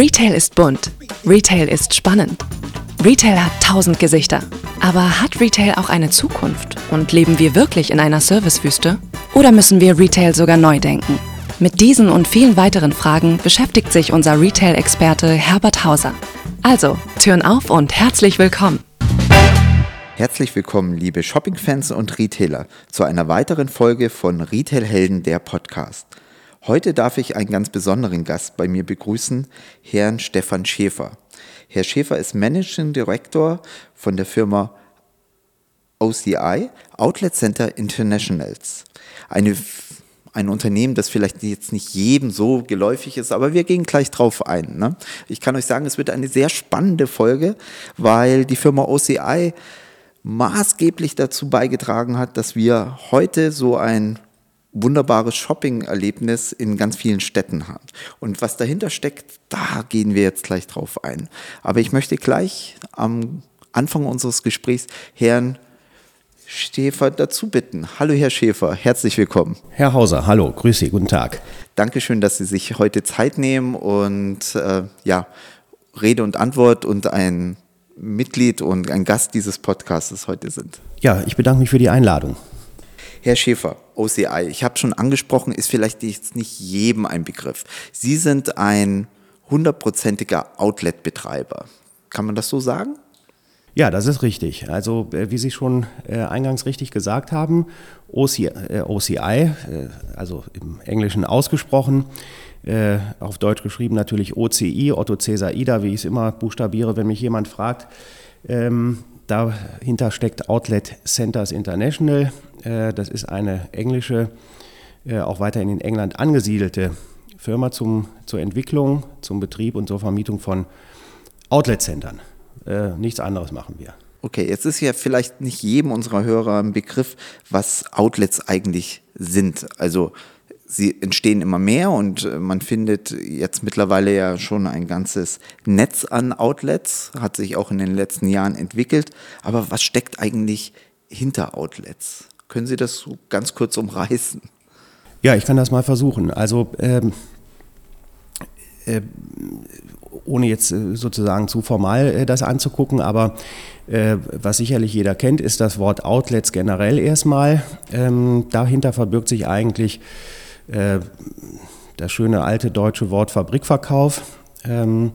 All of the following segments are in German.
Retail ist bunt. Retail ist spannend. Retail hat tausend Gesichter. Aber hat Retail auch eine Zukunft? Und leben wir wirklich in einer Servicewüste? Oder müssen wir Retail sogar neu denken? Mit diesen und vielen weiteren Fragen beschäftigt sich unser Retail-Experte Herbert Hauser. Also, Türen auf und herzlich willkommen. Herzlich willkommen, liebe Shopping-Fans und Retailer, zu einer weiteren Folge von Retail-Helden, der Podcast. Heute darf ich einen ganz besonderen Gast bei mir begrüßen, Herrn Stefan Schäfer. Herr Schäfer ist Managing Director von der Firma OCI, Outlet Center Internationals. Eine, ein Unternehmen, das vielleicht jetzt nicht jedem so geläufig ist, aber wir gehen gleich drauf ein. Ne? Ich kann euch sagen, es wird eine sehr spannende Folge, weil die Firma OCI maßgeblich dazu beigetragen hat, dass wir heute so ein wunderbares Shopping-Erlebnis in ganz vielen Städten haben. Und was dahinter steckt, da gehen wir jetzt gleich drauf ein. Aber ich möchte gleich am Anfang unseres Gesprächs Herrn Schäfer dazu bitten. Hallo Herr Schäfer, herzlich willkommen. Herr Hauser, hallo, grüße Sie, guten Tag. Dankeschön, dass Sie sich heute Zeit nehmen und äh, ja, Rede und Antwort und ein Mitglied und ein Gast dieses Podcasts heute sind. Ja, ich bedanke mich für die Einladung. Herr Schäfer, OCI, ich habe schon angesprochen, ist vielleicht jetzt nicht jedem ein Begriff. Sie sind ein hundertprozentiger Outlet-Betreiber. Kann man das so sagen? Ja, das ist richtig. Also äh, wie Sie schon äh, eingangs richtig gesagt haben, OCI, äh, also im Englischen ausgesprochen, auf Deutsch geschrieben natürlich OCI, Otto Cäsar Ida, wie ich es immer buchstabiere, wenn mich jemand fragt. Dahinter steckt Outlet Centers International. Äh, das ist eine englische, äh, auch weiterhin in England angesiedelte Firma zum, zur Entwicklung, zum Betrieb und zur Vermietung von Outlet-Centern. Äh, nichts anderes machen wir. Okay, jetzt ist ja vielleicht nicht jedem unserer Hörer ein Begriff, was Outlets eigentlich sind. Also sie entstehen immer mehr und äh, man findet jetzt mittlerweile ja schon ein ganzes Netz an Outlets, hat sich auch in den letzten Jahren entwickelt. Aber was steckt eigentlich hinter Outlets? Können Sie das so ganz kurz umreißen? Ja, ich kann das mal versuchen. Also ähm, äh, ohne jetzt äh, sozusagen zu formal äh, das anzugucken, aber äh, was sicherlich jeder kennt, ist das Wort Outlets generell erstmal. Ähm, dahinter verbirgt sich eigentlich äh, das schöne alte deutsche Wort Fabrikverkauf. Ähm,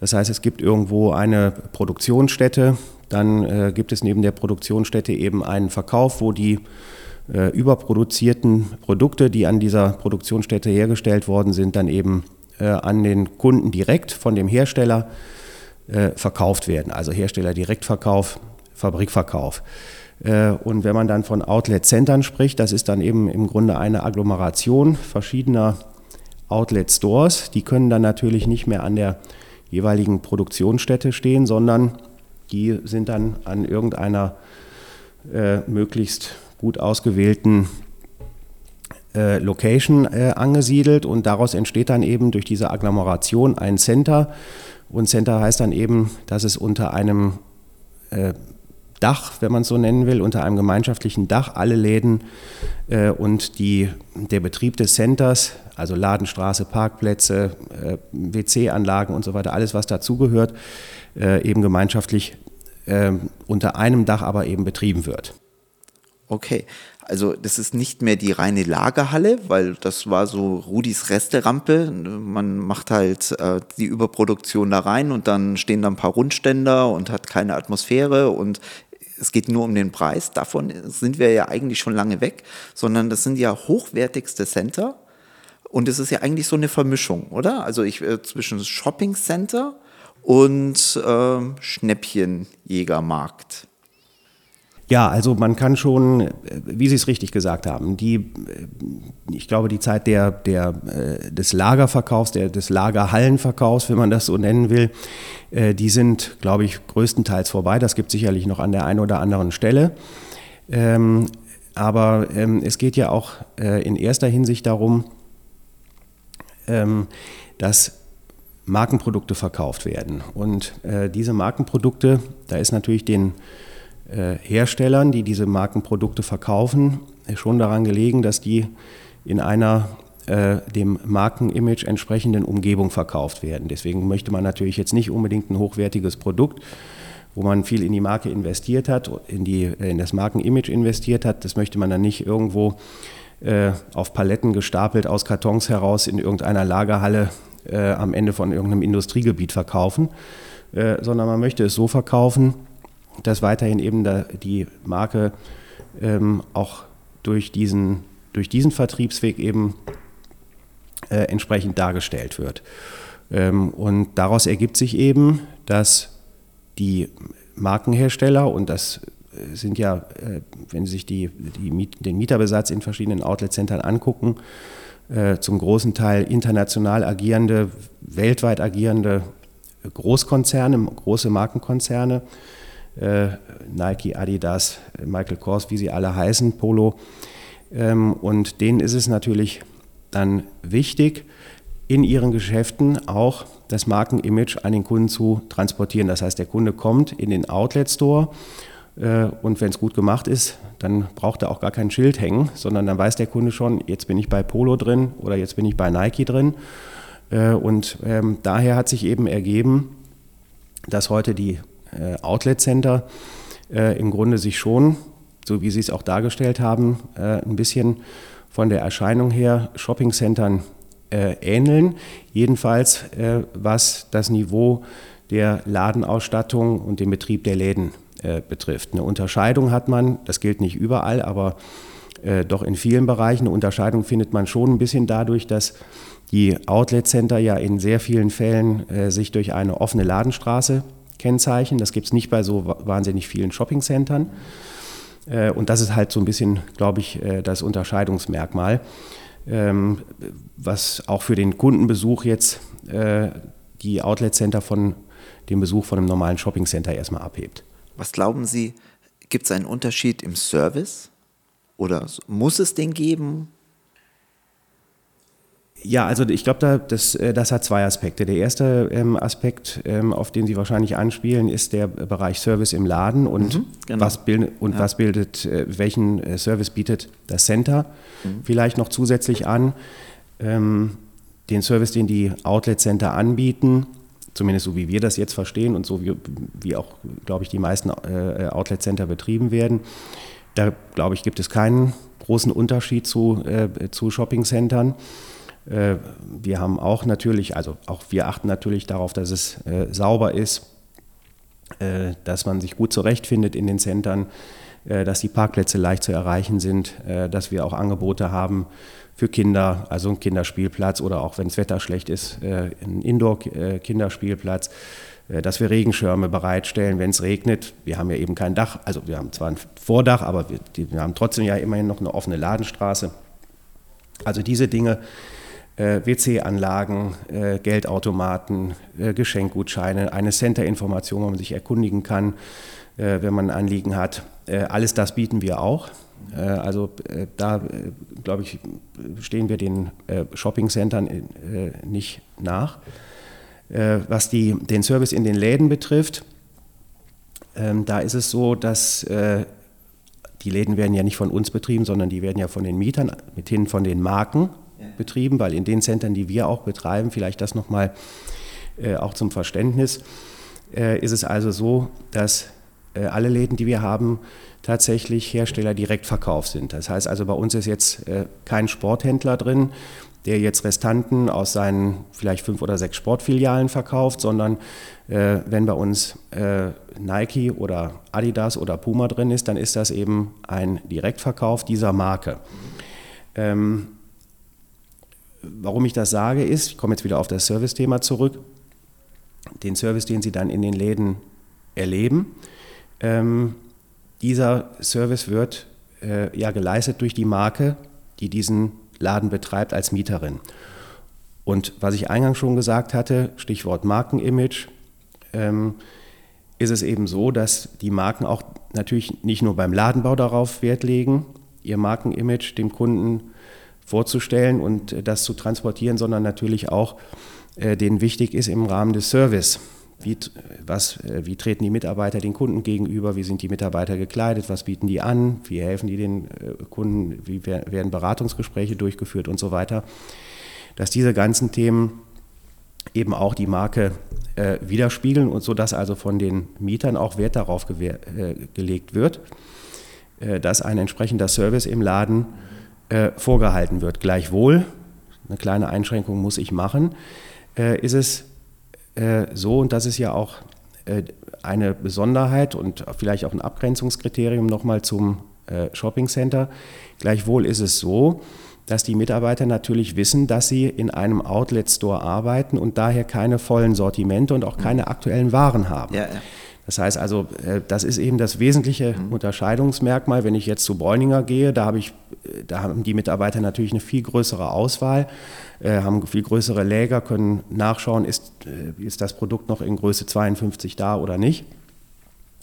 das heißt, es gibt irgendwo eine Produktionsstätte, dann äh, gibt es neben der Produktionsstätte eben einen Verkauf, wo die äh, überproduzierten Produkte, die an dieser Produktionsstätte hergestellt worden sind, dann eben an den Kunden direkt von dem Hersteller verkauft werden. Also Hersteller-Direktverkauf, Fabrikverkauf. Äh, und wenn man dann von Outlet-Centern spricht, das ist dann eben im Grunde eine Agglomeration verschiedener Outlet-Stores. Die können dann natürlich nicht mehr an der jeweiligen Produktionsstätte stehen, sondern die sind dann an irgendeiner äh, möglichst gut ausgewählten äh, Location äh, angesiedelt und daraus entsteht dann eben durch diese Agglomeration ein Center. Und Center heißt dann eben, dass es unter einem äh, Dach, wenn man es so nennen will, unter einem gemeinschaftlichen Dach alle Läden äh, und die, der Betrieb des Centers, also Ladenstraße, Parkplätze, äh, WC-Anlagen und so weiter, alles was dazugehört, äh, eben gemeinschaftlich äh, unter einem Dach aber eben betrieben wird. Okay, also das ist nicht mehr die reine Lagerhalle, weil das war so Rudis Resterampe. Man macht halt äh, die Überproduktion da rein und dann stehen da ein paar Rundständer und hat keine Atmosphäre und es geht nur um den Preis, davon sind wir ja eigentlich schon lange weg, sondern das sind ja hochwertigste Center und es ist ja eigentlich so eine Vermischung, oder? Also ich äh, zwischen Shopping Center und äh, Schnäppchenjägermarkt. Ja, also man kann schon, äh, wie Sie es richtig gesagt haben, die, äh, ich glaube, die Zeit der, der, äh, des Lagerverkaufs, der, des Lagerhallenverkaufs, wenn man das so nennen will, die sind, glaube ich, größtenteils vorbei. Das gibt sicherlich noch an der einen oder anderen Stelle. Ähm, aber ähm, es geht ja auch in erster Hinsicht darum, ähm, dass Markenprodukte verkauft werden. Und diese Markenprodukte, da ist natürlich den Herstellern, die diese Markenprodukte verkaufen, schon daran gelegen, dass die in einer äh, dem Markenimage entsprechenden Umgebung verkauft werden. Deswegen möchte man natürlich jetzt nicht unbedingt ein hochwertiges Produkt, wo man viel in die Marke investiert hat, in, die, in das Markenimage investiert hat. Das möchte man dann nicht irgendwo äh, auf Paletten gestapelt aus Kartons heraus in irgendeiner Lagerhalle äh, am Ende von irgendeinem Industriegebiet verkaufen, äh, sondern man möchte es so verkaufen, dass weiterhin eben da die Marke ähm, auch durch diesen, durch diesen Vertriebsweg eben äh, entsprechend dargestellt wird. Ähm, und daraus ergibt sich eben, dass die Markenhersteller, und das sind ja, äh, wenn Sie sich die, die, den Mieterbesatz in verschiedenen Outlet-Centern angucken, äh, zum großen Teil international agierende, weltweit agierende Großkonzerne, große Markenkonzerne, äh, Nike, Adidas, Michael Kors, wie sie alle heißen, Polo. Ähm, und denen ist es natürlich dann wichtig, in ihren Geschäften auch das Markenimage an den Kunden zu transportieren. Das heißt, der Kunde kommt in den Outlet Store äh, und wenn es gut gemacht ist, dann braucht er auch gar kein Schild hängen, sondern dann weiß der Kunde schon, jetzt bin ich bei Polo drin oder jetzt bin ich bei Nike drin. Äh, und ähm, daher hat sich eben ergeben, dass heute die äh, Outlet Center im Grunde sich schon, so wie Sie es auch dargestellt haben, ein bisschen von der Erscheinung her Shopping-Centern ähneln. Jedenfalls was das Niveau der Ladenausstattung und den Betrieb der Läden äh, betrifft. Eine Unterscheidung hat man, das gilt nicht überall, aber äh, doch in vielen Bereichen. Eine Unterscheidung findet man schon ein bisschen dadurch, dass die Outlet Center ja in sehr vielen Fällen äh, sich durch eine offene Ladenstraße kennzeichnen. Das gibt es nicht bei so wahnsinnig vielen Shopping Centern. Äh, und das ist halt so ein bisschen, glaube ich, äh, das Unterscheidungsmerkmal, ähm, was auch für den Kundenbesuch jetzt äh, die Outlet Center von dem Besuch von einem normalen Shopping Center erstmal abhebt. Was glauben Sie, gibt es einen Unterschied im Service? Oder muss es den geben? Ja, also ich glaube, da, das, äh, das hat zwei Aspekte. Der erste ähm, Aspekt, ähm, auf den Sie wahrscheinlich anspielen, ist der Bereich Service im Laden und, mhm, genau. was, bild, und ja. was bildet, äh, welchen äh, Service bietet das Center mhm. vielleicht noch zusätzlich an. Ähm, den Service, den die Outlet Center anbieten, zumindest so wie wir das jetzt verstehen und so wie, wie auch, glaube ich, die meisten äh, Outlet Center betrieben werden. Da, glaube ich, gibt es keinen großen Unterschied zu, äh, zu Shopping-Centern. Äh, wir haben auch natürlich, also auch wir achten natürlich darauf, dass es äh, sauber ist, äh, dass man sich gut zurechtfindet in den Centern, dass die Parkplätze leicht zu erreichen sind, dass wir auch Angebote haben für Kinder, also ein Kinderspielplatz oder auch wenn das Wetter schlecht ist, äh, ein Indoor-Kinderspielplatz, dass wir Regenschirme bereitstellen, wenn es regnet. Wir haben ja eben kein Dach, also wir haben zwar ein Vordach, aber wir, wir haben trotzdem ja immerhin noch eine offene Ladenstraße. Also diese Dinge, äh, WC-Anlagen, äh, Geldautomaten, äh, Geschenkgutscheine, eine Center-Information, wo man sich erkundigen kann, äh, wenn man ein Anliegen hat. alles das bieten wir auch. Äh, also äh, da, äh, glaube ich, stehen wir den Shopping-Centern nicht nach. Was die, den Service in den Läden betrifft, ähm, da ist es so, dass die Läden werden ja nicht von uns betrieben, sondern die werden ja von den Mietern, mithin von den Marken betrieben, weil in den Centern, die wir auch betreiben, vielleicht das nochmal auch zum Verständnis, ist es also so, dass alle Läden, die wir haben, tatsächlich Hersteller direkt verkauft sind. Das heißt also, bei uns ist jetzt äh, kein Sporthändler drin, der jetzt Restanten aus seinen vielleicht fünf oder sechs Sportfilialen verkauft, sondern äh, wenn bei uns äh, Nike oder Adidas oder Puma drin ist, dann ist das eben ein Direktverkauf dieser Marke. Ähm, warum ich das sage, ist, ich komme jetzt wieder auf das Service-Thema zurück, den Service, den Sie dann in den Läden erleben, ähm, dieser Service wird äh, ja geleistet durch die Marke, die diesen Laden betreibt als Mieterin. Und was ich eingangs schon gesagt hatte, Stichwort Markenimage, ähm, ist es eben so, dass die Marken auch natürlich nicht nur beim Ladenbau darauf Wert legen, ihr Markenimage dem Kunden vorzustellen und äh, das zu transportieren, sondern natürlich auch äh, denen wichtig ist im Rahmen des Service. Wie, was, wie treten die Mitarbeiter den Kunden gegenüber, wie sind die Mitarbeiter gekleidet, was bieten die an, wie helfen die den Kunden, wie werden Beratungsgespräche durchgeführt und so weiter. Dass diese ganzen Themen eben auch die Marke äh, widerspiegeln und so dass also von den Mietern auch Wert darauf äh, gelegt wird, äh, dass ein entsprechender Service im Laden äh, vorgehalten wird. Gleichwohl, eine kleine Einschränkung muss ich machen, äh, ist es äh, so, und das ist ja auch eine Besonderheit und vielleicht auch ein Abgrenzungskriterium nochmal zum Shopping Center. Gleichwohl ist es so, dass die Mitarbeiter natürlich wissen, dass sie in einem Outlet Store arbeiten und daher keine vollen Sortimente und auch keine aktuellen Waren haben. Ja, ja. Das heißt also, äh, das ist eben das wesentliche mhm. Unterscheidungsmerkmal. Wenn ich jetzt zu Bräuninger gehe, da, habe ich, äh, da haben die Mitarbeiter natürlich eine viel größere Auswahl, äh, haben viel größere Läger, können nachschauen, ist, ist das Produkt noch in Größe 52 da oder nicht.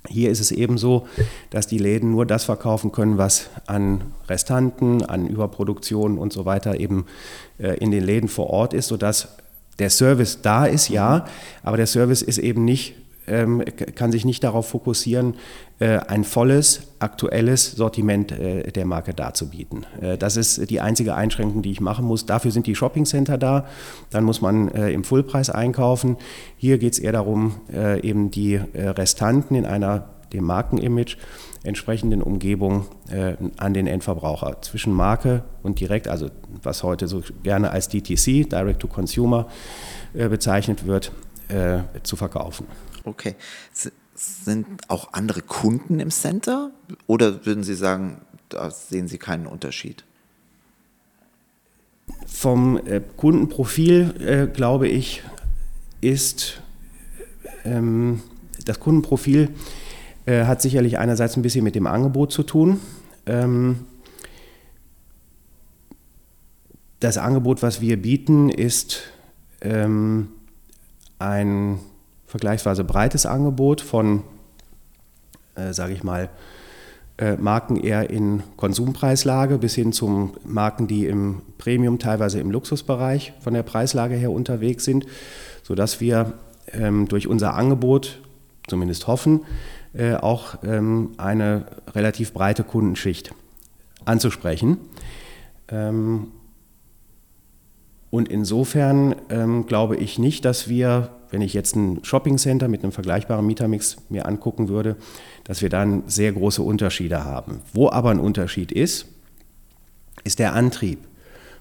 Hier ist es eben so, dass die Läden nur das verkaufen können, was an Restanten, an Überproduktionen und so weiter eben in den Läden vor Ort ist, sodass der Service da ist, ja, aber der Service ist eben nicht ähm, kann sich nicht darauf fokussieren, äh, ein volles, aktuelles Sortiment äh, der Marke darzubieten. Äh, das ist die einzige Einschränkung, die ich machen muss. Dafür sind die Shoppingcenter da. Dann muss man äh, im Fullpreis einkaufen. Hier geht es eher darum, äh, eben die äh, Restanten in einer dem Markenimage entsprechenden Umgebung an den Endverbraucher zwischen Marke und direkt, also was heute so gerne als DTC, Direct to Consumer, bezeichnet wird, zu verkaufen. Okay. Sind auch andere Kunden im Center oder würden Sie sagen, da sehen Sie keinen Unterschied? Vom äh, Kundenprofil, äh, glaube ich, ist ähm, das Kundenprofil äh, hat sicherlich einerseits ein bisschen mit dem Angebot zu tun. Ähm, das Angebot, was wir bieten, ist ähm, ein vergleichsweise breites Angebot von, äh, sage ich mal, äh, Marken eher in Konsumpreislage bis hin zu Marken, die im Premium, teilweise im Luxusbereich von der Preislage her unterwegs sind, sodass wir ähm, durch unser Angebot, zumindest hoffen, äh, auch ähm, eine relativ breite Kundenschicht anzusprechen. Ähm, und insofern ähm, glaube ich nicht, dass wir wenn ich jetzt ein Shoppingcenter mit einem vergleichbaren Mietermix mir angucken würde, dass wir dann sehr große Unterschiede haben. Wo aber ein Unterschied ist, ist der Antrieb,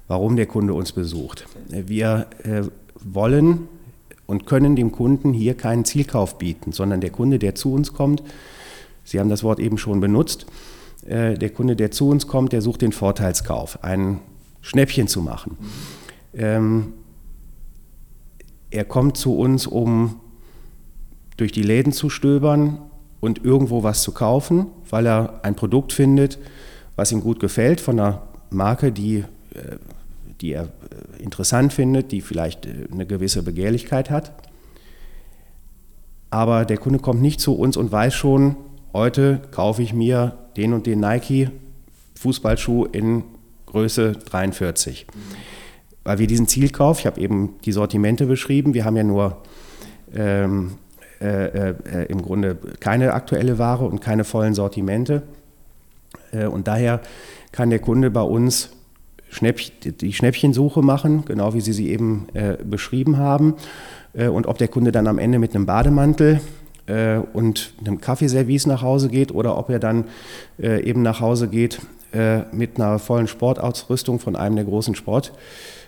warum der Kunde uns besucht. Wir äh, wollen und können dem Kunden hier keinen Zielkauf bieten, sondern der Kunde, der zu uns kommt, Sie haben das Wort eben schon benutzt, äh, der Kunde, der zu uns kommt, der sucht den Vorteilskauf, ein Schnäppchen zu machen. Ähm, er kommt zu uns, um durch die Läden zu stöbern und irgendwo was zu kaufen, weil er ein Produkt findet, was ihm gut gefällt, von einer Marke, die, äh, die er äh, interessant findet, die vielleicht äh, eine gewisse Begehrlichkeit hat. Aber der Kunde kommt nicht zu uns und weiß schon, heute kaufe ich mir den und den Nike Fußballschuh in Größe 43. Mhm weil wir diesen Zielkauf, ich habe eben die Sortimente beschrieben, wir haben ja nur ähm, äh, äh, im Grunde keine aktuelle Ware und keine vollen Sortimente. Äh, und daher kann der Kunde bei uns Schnäpp die Schnäppchensuche machen, genau wie Sie sie eben äh, beschrieben haben. Äh, und ob der Kunde dann am Ende mit einem Bademantel äh, und einem Kaffeeservice nach Hause geht oder ob er dann eben nach Hause geht mit einer vollen Sportausrüstung von einem der großen Sport.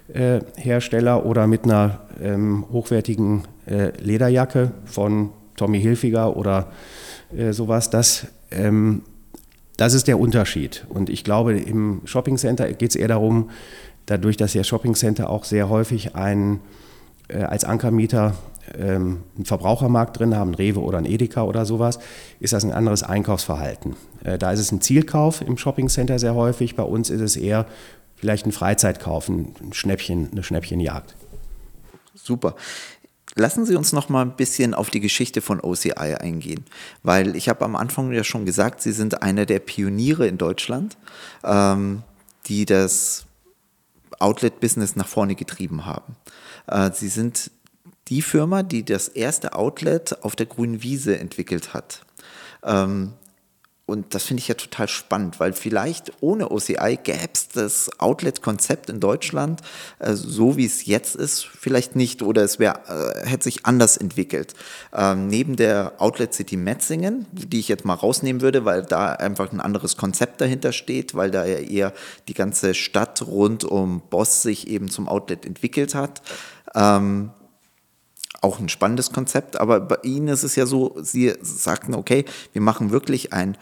Hersteller oder mit einer ähm, hochwertigen äh, Lederjacke von Tommy Hilfiger oder äh, sowas, das, ähm, das ist der Unterschied. Und ich glaube, im Shoppingcenter geht es eher darum, dadurch, dass ja Shoppingcenter auch sehr häufig ein, äh, als Ankermieter ähm, einen Verbrauchermarkt drin haben, Rewe oder ein Edeka oder sowas, ist das ein anderes Einkaufsverhalten. Äh, da ist es ein Zielkauf im Shoppingcenter sehr häufig. Bei uns ist es eher vielleicht ein Freizeitkauf, ein Schnäppchen, eine Schnäppchenjagd. Super. Lassen Sie uns noch mal ein bisschen auf die Geschichte von OCI eingehen, weil ich habe am Anfang ja schon gesagt, Sie sind einer der Pioniere in Deutschland, ähm, die das Outlet-Business nach vorne getrieben haben. Äh, Sie sind die Firma, die das erste Outlet auf der grünen Wiese entwickelt hat. Ähm, und das finde ich ja total spannend, weil vielleicht ohne OCI gäbe es das Outlet-Konzept in Deutschland, äh, so wie es jetzt ist, vielleicht nicht oder es wär, äh, hätte sich anders entwickelt. Ähm, neben der Outlet City Metzingen, die ich jetzt mal rausnehmen würde, weil da einfach ein anderes Konzept dahinter steht, weil da ja eher die ganze Stadt rund um Boss sich eben zum Outlet entwickelt hat. Ähm, auch ein spannendes Konzept, aber bei Ihnen ist es ja so, Sie sagten, okay, wir machen wirklich ein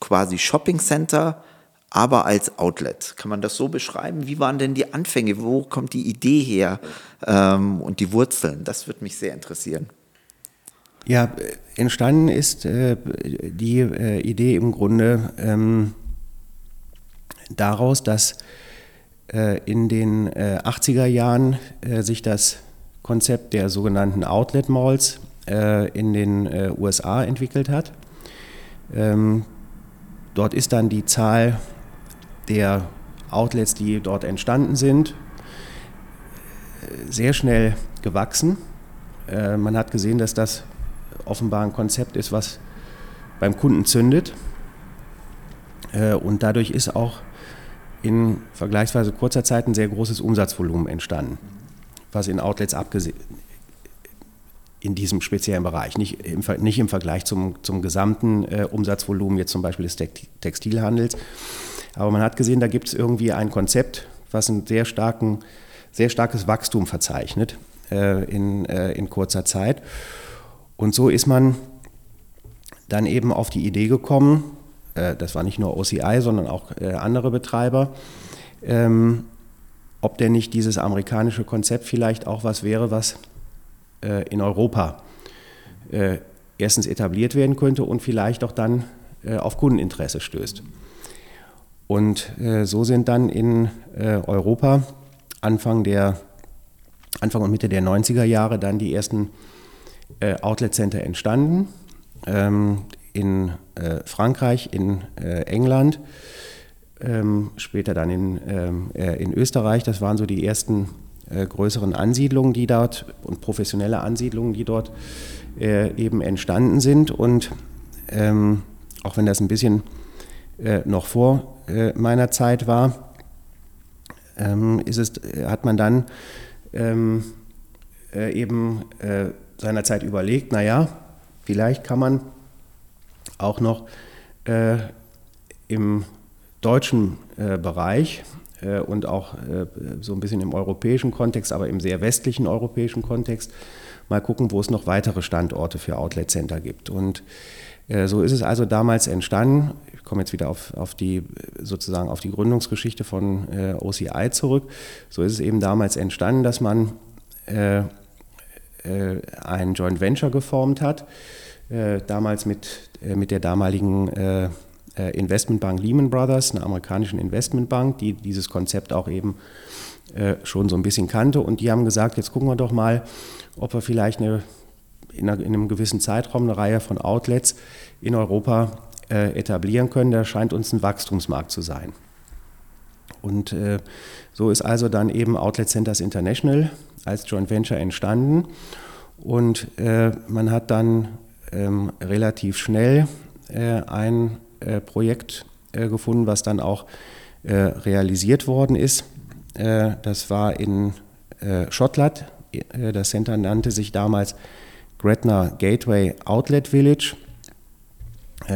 quasi Shopping Center, aber als Outlet. Kann man das so beschreiben? Wie waren denn die Anfänge? Wo kommt die Idee her ähm, und die Wurzeln? Das würde mich sehr interessieren. Ja, entstanden ist äh, die äh, Idee im Grunde ähm, daraus, dass äh, in den 80er Jahren sich das Konzept der sogenannten Outlet Malls äh, in den äh, USA entwickelt hat. Ähm, dort ist dann die Zahl der Outlets, die dort entstanden sind, sehr schnell gewachsen. Äh, man hat gesehen, dass das offenbar ein Konzept ist, was beim Kunden zündet. Äh, und dadurch ist auch in vergleichsweise kurzer Zeit ein sehr großes Umsatzvolumen entstanden was in Outlets abgesehen in diesem speziellen Bereich, nicht im, nicht im Vergleich zum, zum gesamten äh, Umsatzvolumen jetzt zum Beispiel des Textilhandels. Aber man hat gesehen, da gibt es irgendwie ein Konzept, was ein sehr, starken, sehr starkes Wachstum verzeichnet äh, in, äh, in kurzer Zeit. Und so ist man dann eben auf die Idee gekommen, äh, das war nicht nur OCI, sondern auch äh, andere Betreiber, ähm, ob denn nicht dieses amerikanische Konzept vielleicht auch was wäre, was äh, in Europa äh, erstens etabliert werden könnte und vielleicht auch dann äh, auf Kundeninteresse stößt. Und so sind dann in Europa Anfang, der, Anfang und Mitte der 90er Jahre dann die ersten äh, Outlet Center entstanden. Ähm, in Frankreich, in England ähm, später dann in, ähm, äh, in Österreich. Das waren so die ersten äh, größeren Ansiedlungen, die dort und professionelle Ansiedlungen, die dort äh, eben entstanden sind. Und ähm, auch wenn das ein bisschen äh, noch vor äh, meiner Zeit war, ähm, ist es, hat man dann ähm, äh, eben seinerzeit überlegt, naja, vielleicht kann man auch noch im deutschen äh, Bereich äh, und auch äh, so ein bisschen im europäischen Kontext, aber im sehr westlichen europäischen Kontext, mal gucken, wo es noch weitere Standorte für Outlet Center gibt. Und äh, so ist es also damals entstanden. Ich komme jetzt wieder auf, auf die sozusagen auf die Gründungsgeschichte von äh, OCI zurück. So ist es eben damals entstanden, dass man äh, ein Joint Venture geformt hat, damals mit, mit der damaligen Investmentbank Lehman Brothers, einer amerikanischen Investmentbank, die dieses Konzept auch eben äh, schon so ein bisschen kannte. Und die haben gesagt, jetzt gucken wir doch mal, ob wir vielleicht eine, in, einem gewissen Zeitraum eine Reihe von Outlets in Europa äh, etablieren können. Da scheint uns ein Wachstumsmarkt zu sein. Und äh, so ist also dann eben Outlet Centers International als Joint Venture entstanden. Und äh, man hat dann ähm, relativ schnell äh, ein äh, Projekt äh, gefunden, was dann auch äh, realisiert worden ist. das war in Schottland. das Center nannte sich damals Gretna Gateway Outlet Village.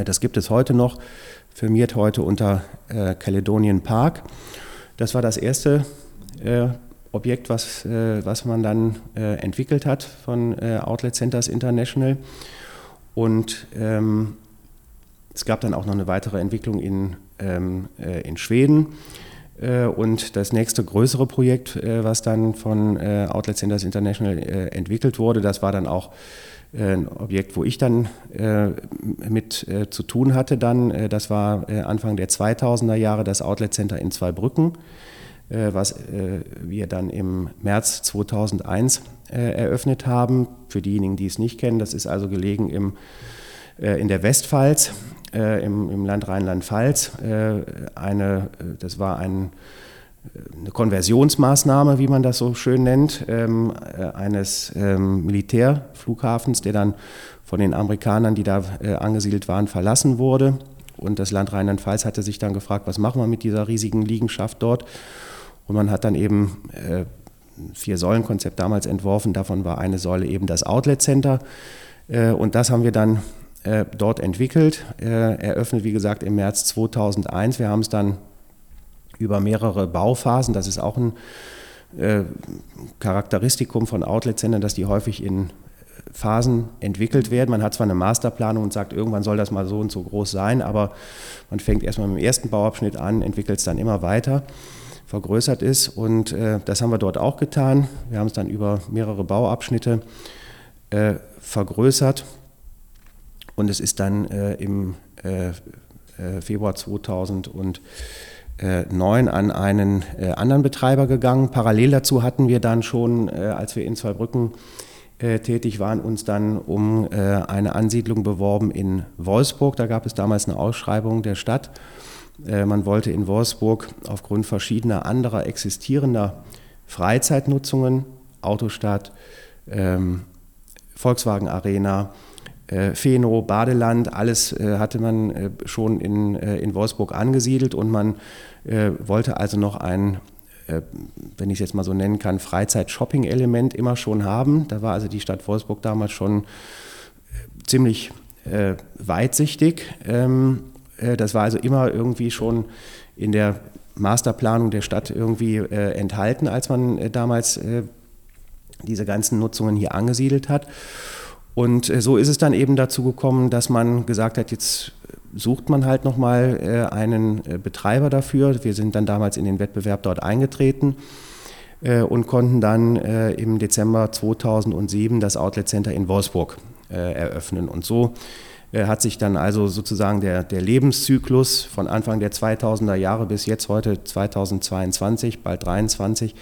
das gibt es heute noch, firmiert heute unter Caledonian Park. Das war das erste Objekt, was, was man dann entwickelt hat von Outlet Centers International. Und ähm, es gab dann auch noch eine weitere Entwicklung in, ähm, äh, in Schweden. Äh, und das nächste größere Projekt, äh, was dann von äh, Outlet Centers International äh, entwickelt wurde, das war dann auch äh, ein Objekt, wo ich dann mit zu tun hatte. Dann, das war Anfang der 2000er Jahre das Outlet Center in Zweibrücken, was wir dann im März 2001 eröffnet haben. Für diejenigen, die es nicht kennen, das ist also gelegen im in der Westpfalz äh, im, im, Land Rheinland-Pfalz. Äh, eine, das war ein, eine Konversionsmaßnahme, wie man das so schön nennt, ähm, äh, eines ähm, Militärflughafens, der dann von den Amerikanern, die da äh, angesiedelt waren, verlassen wurde. Und das Land Rheinland-Pfalz hatte sich dann gefragt, was machen wir mit dieser riesigen Liegenschaft dort? Und man hat dann eben äh, Vier-Säulen-Konzept damals entworfen. Davon war eine Säule eben das Outlet Center. Äh, und das haben wir dann äh, dort entwickelt, äh, eröffnet, wie gesagt, im März 2001. Wir haben es dann über mehrere Bauphasen, das ist auch ein äh, Charakteristikum von Outlet-Centern, dass die häufig in Phasen entwickelt werden. Man hat zwar eine Masterplanung und sagt, irgendwann soll das mal so und so groß sein, aber man fängt erstmal mit dem ersten Bauabschnitt an, entwickelt es dann immer weiter, vergrößert ist und äh, das haben wir dort auch getan. Wir haben es dann über mehrere Bauabschnitte äh, vergrößert und es ist dann äh, im äh, äh, Februar 2009 an einen äh, anderen Betreiber gegangen. Parallel dazu hatten wir dann schon, als wir in Zweibrücken tätig waren, uns dann um eine Ansiedlung beworben in Wolfsburg. Da gab es damals eine Ausschreibung der Stadt. Man wollte in Wolfsburg aufgrund verschiedener anderer existierender Freizeitnutzungen, Autostadt, ähm, Volkswagen Arena, äh, Feno, Badeland, alles äh, hatte man äh, schon in, äh, in Wolfsburg angesiedelt und man äh, wollte also noch ein, äh, wenn ich es jetzt mal so nennen kann, Freizeit-Shopping-Element immer schon haben. Da war also die Stadt Wolfsburg damals schon ziemlich weitsichtig. Ähm, das war also immer irgendwie schon in der Masterplanung der Stadt irgendwie enthalten, als man damals diese ganzen Nutzungen hier angesiedelt hat. Und äh, so ist es dann eben dazu gekommen, dass man gesagt hat, jetzt sucht man halt nochmal äh, einen äh, Betreiber dafür. Wir sind dann damals in den Wettbewerb dort eingetreten und konnten dann im Dezember 2007 das Outlet Center in Wolfsburg eröffnen. Und so hat sich dann also sozusagen der, der Lebenszyklus von Anfang der 2000er Jahre bis jetzt heute 2022, bald 2023,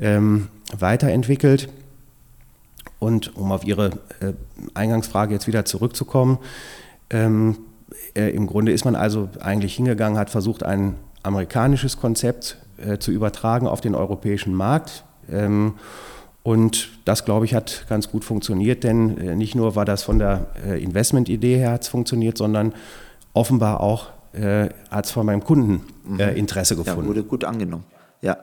ähm, weiterentwickelt. Und um auf Ihre äh, Eingangsfrage jetzt wieder zurückzukommen, ähm, äh, im Grunde ist man also eigentlich hingegangen, hat versucht, ein amerikanisches Konzept äh, zu übertragen auf den europäischen Markt. Ähm, und das, glaube ich, hat ganz gut funktioniert, denn äh, nicht nur war das von der äh, Investmentidee her hat funktioniert, sondern offenbar auch äh, hat es von meinem Kunden mhm. Interesse gefunden. Ja, wurde gut angenommen. Ja.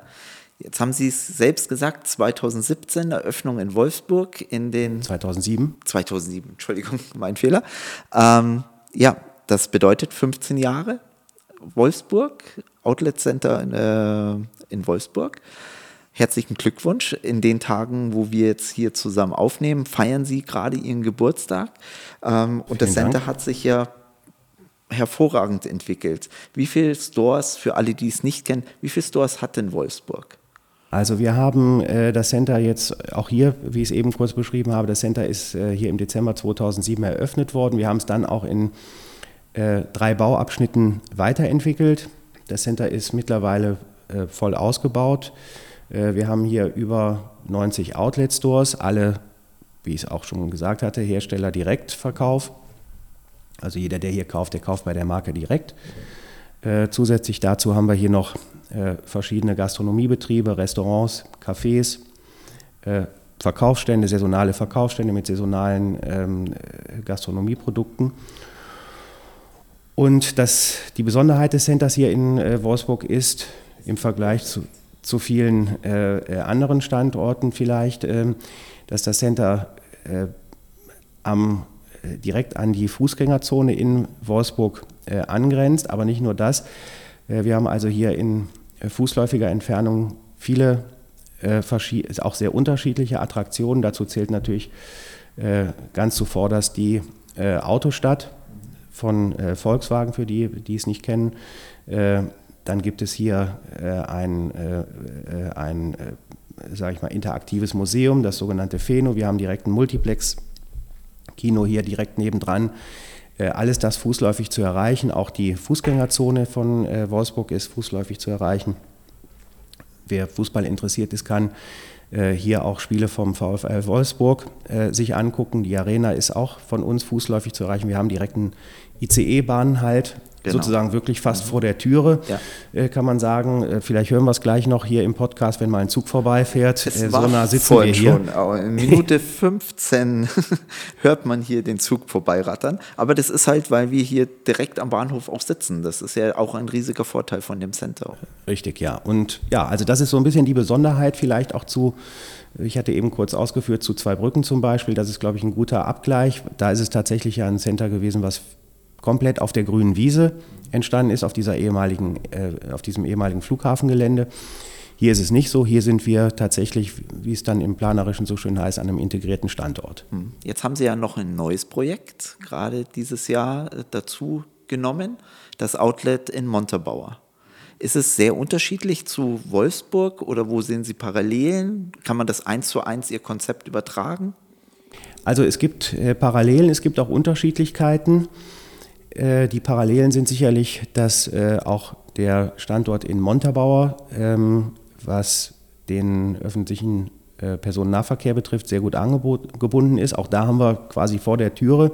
Jetzt haben Sie es selbst gesagt, 2017 Eröffnung in Wolfsburg in den 2007. 2007, Entschuldigung, mein Fehler. Ähm, ja, das bedeutet 15 Jahre Wolfsburg, Outlet Center in, äh, in Wolfsburg. Herzlichen Glückwunsch. In den Tagen, wo wir jetzt hier zusammen aufnehmen, feiern Sie gerade Ihren Geburtstag. Ähm, und das Center Dank. hat sich ja hervorragend entwickelt. Wie viele Stores, für alle, die es nicht kennen, wie viele Stores hat denn Wolfsburg? Also wir haben äh, das Center jetzt auch hier, wie ich es eben kurz beschrieben habe, das Center ist äh, hier im Dezember 2007 eröffnet worden. Wir haben es dann auch in äh, drei Bauabschnitten weiterentwickelt. Das Center ist mittlerweile äh, voll ausgebaut. Äh, wir haben hier über 90 Outlet-Stores, alle, wie ich es auch schon gesagt hatte, Hersteller Direktverkauf. Also jeder, der hier kauft, der kauft bei der Marke direkt. Äh, zusätzlich dazu haben wir hier noch verschiedene Gastronomiebetriebe, Restaurants, Cafés, äh, Verkaufsstände, saisonale Verkaufsstände mit saisonalen ähm, Gastronomieprodukten. Und das, die Besonderheit des Centers hier in äh, Wolfsburg ist im Vergleich zu, zu vielen äh, äh anderen Standorten vielleicht, ähm, dass das Center äh, am, direkt an die Fußgängerzone in Wolfsburg angrenzt. Aber nicht nur das. wir haben also hier in äh, fußläufiger Entfernung viele äh, auch sehr unterschiedliche Attraktionen. Dazu zählt natürlich äh, ganz zuvorderst die äh, Autostadt von äh, Volkswagen, für die, die es nicht kennen. Äh, dann gibt es hier ein, ein sage ich mal, interaktives Museum, das sogenannte Pheno. Wir haben direkt ein Multiplex-Kino hier direkt nebendran. Äh, alles das fußläufig zu erreichen. Auch die Fußgängerzone von äh, Wolfsburg ist fußläufig zu erreichen. Wer Fußball interessiert ist, kann äh, hier auch Spiele vom VfL Wolfsburg sich angucken. Die Arena ist auch von uns fußläufig zu erreichen. Wir haben direkt einen ICE-Bahnhalt genau. sozusagen wirklich fast mhm. vor der Türe, ja. äh, kann man sagen. Äh, vielleicht hören wir es gleich noch hier im Podcast, wenn mal ein Zug vorbeifährt. Es äh, so nah sitzen wir hier. Schon. In Minute 15 hört man hier den Zug vorbeirattern. Aber das ist halt, weil wir hier direkt am Bahnhof auch sitzen. Das ist ja auch ein riesiger Vorteil von dem Center. Richtig, ja. Und ja, also das ist so ein bisschen die Besonderheit vielleicht auch zu ich hatte eben kurz ausgeführt zu zwei Brücken zum Beispiel. Das ist, glaube ich, ein guter Abgleich. Da ist es tatsächlich ja ein Center gewesen, was komplett auf der grünen Wiese entstanden ist, auf, dieser ehemaligen, äh, auf diesem ehemaligen Flughafengelände. Hier ist es nicht so. Hier sind wir tatsächlich, wie es dann im Planerischen so schön heißt, an einem integrierten Standort. Hm. Jetzt haben Sie ja noch ein neues Projekt gerade dieses Jahr äh, dazu genommen, das Outlet in Montabaur. Ist es sehr unterschiedlich zu Wolfsburg oder wo sehen Sie Parallelen? Kann man das eins zu eins Ihr Konzept übertragen? Also es gibt äh, Parallelen, es gibt auch Unterschiedlichkeiten. Äh, die Parallelen sind sicherlich, dass äh, auch der Standort in Montabaur, ähm, was den öffentlichen äh, Personennahverkehr betrifft, sehr gut angebunden ist. Auch da haben wir quasi vor der Türe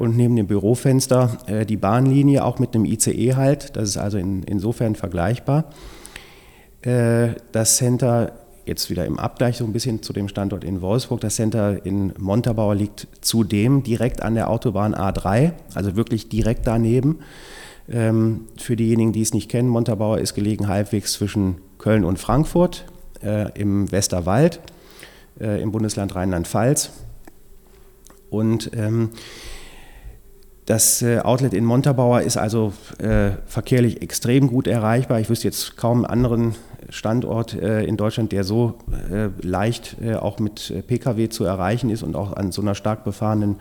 und neben dem Bürofenster die Bahnlinie, auch mit einem ICE halt. Das ist also in, insofern vergleichbar. Das Center jetzt wieder im Abgleich so ein bisschen zu dem Standort in Wolfsburg. Das Center in Montabaur liegt zudem direkt an der Autobahn A3, also wirklich direkt daneben. Ähm, für diejenigen, die es nicht kennen, Montabaur ist gelegen halbwegs zwischen Köln und Frankfurt äh, im Westerwald äh, im Bundesland Rheinland-Pfalz. Und ähm, das äh, Outlet in Montabaur ist also äh, verkehrlich extrem gut erreichbar. Ich wüsste jetzt kaum einen anderen Standort äh, in Deutschland, der so äh, leicht äh, auch mit Pkw zu erreichen ist und auch an so einer stark befahrenen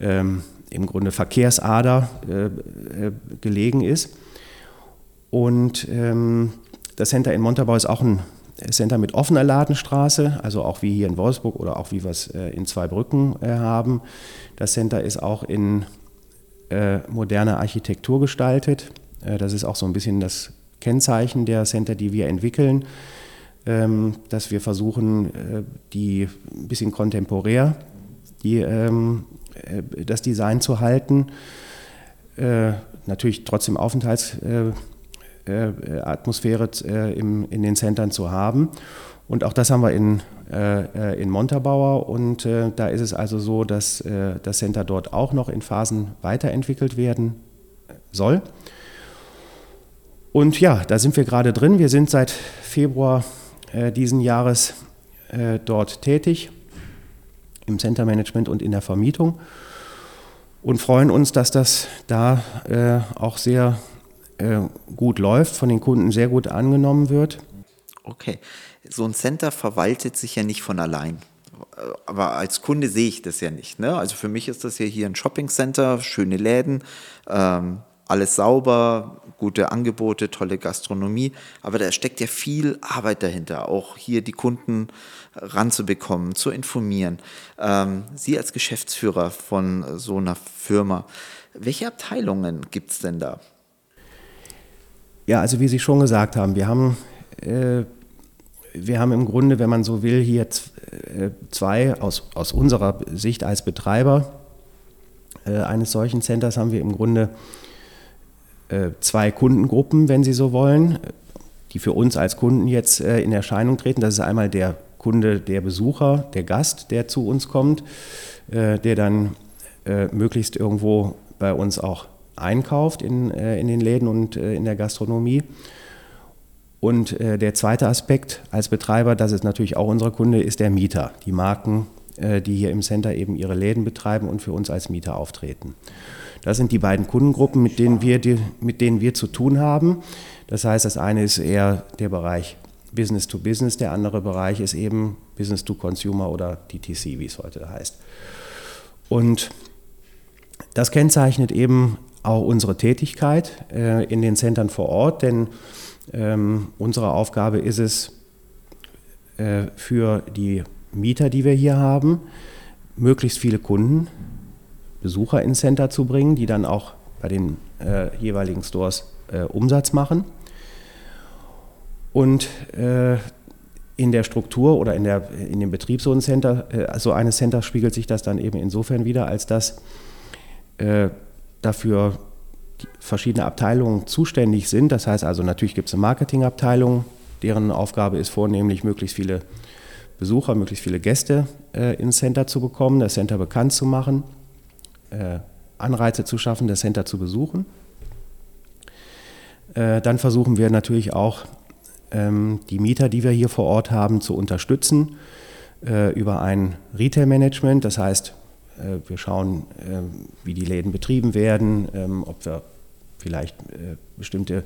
ähm, im Grunde Verkehrsader gelegen ist. Und ähm, das Center in Montabaur ist auch ein Center mit offener Ladenstraße, also auch wie hier in Wolfsburg oder auch wie wir es in Zweibrücken haben. Das Center ist auch in moderner Architektur gestaltet. das ist auch so ein bisschen das Kennzeichen der Center, die wir entwickeln, ähm, dass wir versuchen, äh, die ein bisschen kontemporär, die, ähm, äh, das Design zu halten. Äh, natürlich trotzdem Aufenthaltsatmosphäre in den Centern zu haben. Und auch das haben wir in, in Montabaur. Und da ist es also so, dass das Center dort auch noch in Phasen weiterentwickelt werden soll. Und ja, da sind wir gerade drin. Wir sind seit Februar äh, diesen Jahres äh, dort tätig, im Center Management und in der Vermietung und freuen uns, dass das da äh, auch sehr äh, gut läuft, von den Kunden sehr gut angenommen wird. Okay, so ein Center verwaltet sich ja nicht von allein aber als Kunde sehe ich das ja nicht. Ne? Also für mich ist das ja hier ein Shopping Center, schöne Läden, ähm, alles sauber, gute Angebote, tolle Gastronomie, aber da steckt ja viel Arbeit dahinter, auch hier die Kunden ranzubekommen, zu informieren. Ähm, Sie als Geschäftsführer von so einer Firma, welche Abteilungen gibt es denn da? Ja, also wie Sie schon gesagt haben, wir haben, äh, wir haben im Grunde, wenn man so will, hier äh, zwei, aus, aus unserer Sicht als Betreiber äh, eines solchen Centers haben wir im Grunde äh, zwei Kundengruppen, wenn Sie so wollen, die für uns als Kunden jetzt in Erscheinung treten. Das ist einmal der Kunde, der Besucher, der Gast, der zu uns kommt, der dann möglichst irgendwo bei uns auch einkauft in, in den Läden und in der Gastronomie. Und der zweite Aspekt als Betreiber, das ist natürlich auch unser Kunde, ist der Mieter, die Marken, die hier im Center eben ihre Läden betreiben und für uns als Mieter auftreten. Das sind die beiden Kundengruppen, mit denen wir, die, mit denen wir zu tun haben. Das heißt, das eine ist eher der Bereich Business to Business, der andere Bereich ist eben Business to Consumer oder DTC, wie es heute heißt. Und das kennzeichnet eben auch unsere Tätigkeit äh, in den Centern vor Ort, denn ähm, unsere Aufgabe ist es, äh, für die Mieter, die wir hier haben, möglichst viele Kunden Besucher ins Center zu bringen, die dann auch bei den äh, jeweiligen Stores äh, Umsatz machen. Und äh, in der Struktur oder in, der, in dem Betrieb so, ein Center, äh, so eines Centers spiegelt sich das dann eben insofern wieder, als dass äh, dafür verschiedene Abteilungen zuständig sind. Das heißt also, natürlich gibt es eine Marketingabteilung, deren Aufgabe ist vornehmlich, möglichst viele Besucher, möglichst viele Gäste äh, ins Center zu bekommen, das Center bekannt zu machen, äh, Anreize zu schaffen, das Center zu besuchen. Äh, dann versuchen wir natürlich auch, ähm, die Mieter, die wir hier vor Ort haben, zu unterstützen äh, über ein Retail-Management. Das heißt, wir schauen, äh, wie die Läden betrieben werden, ähm, ob wir vielleicht äh, bestimmte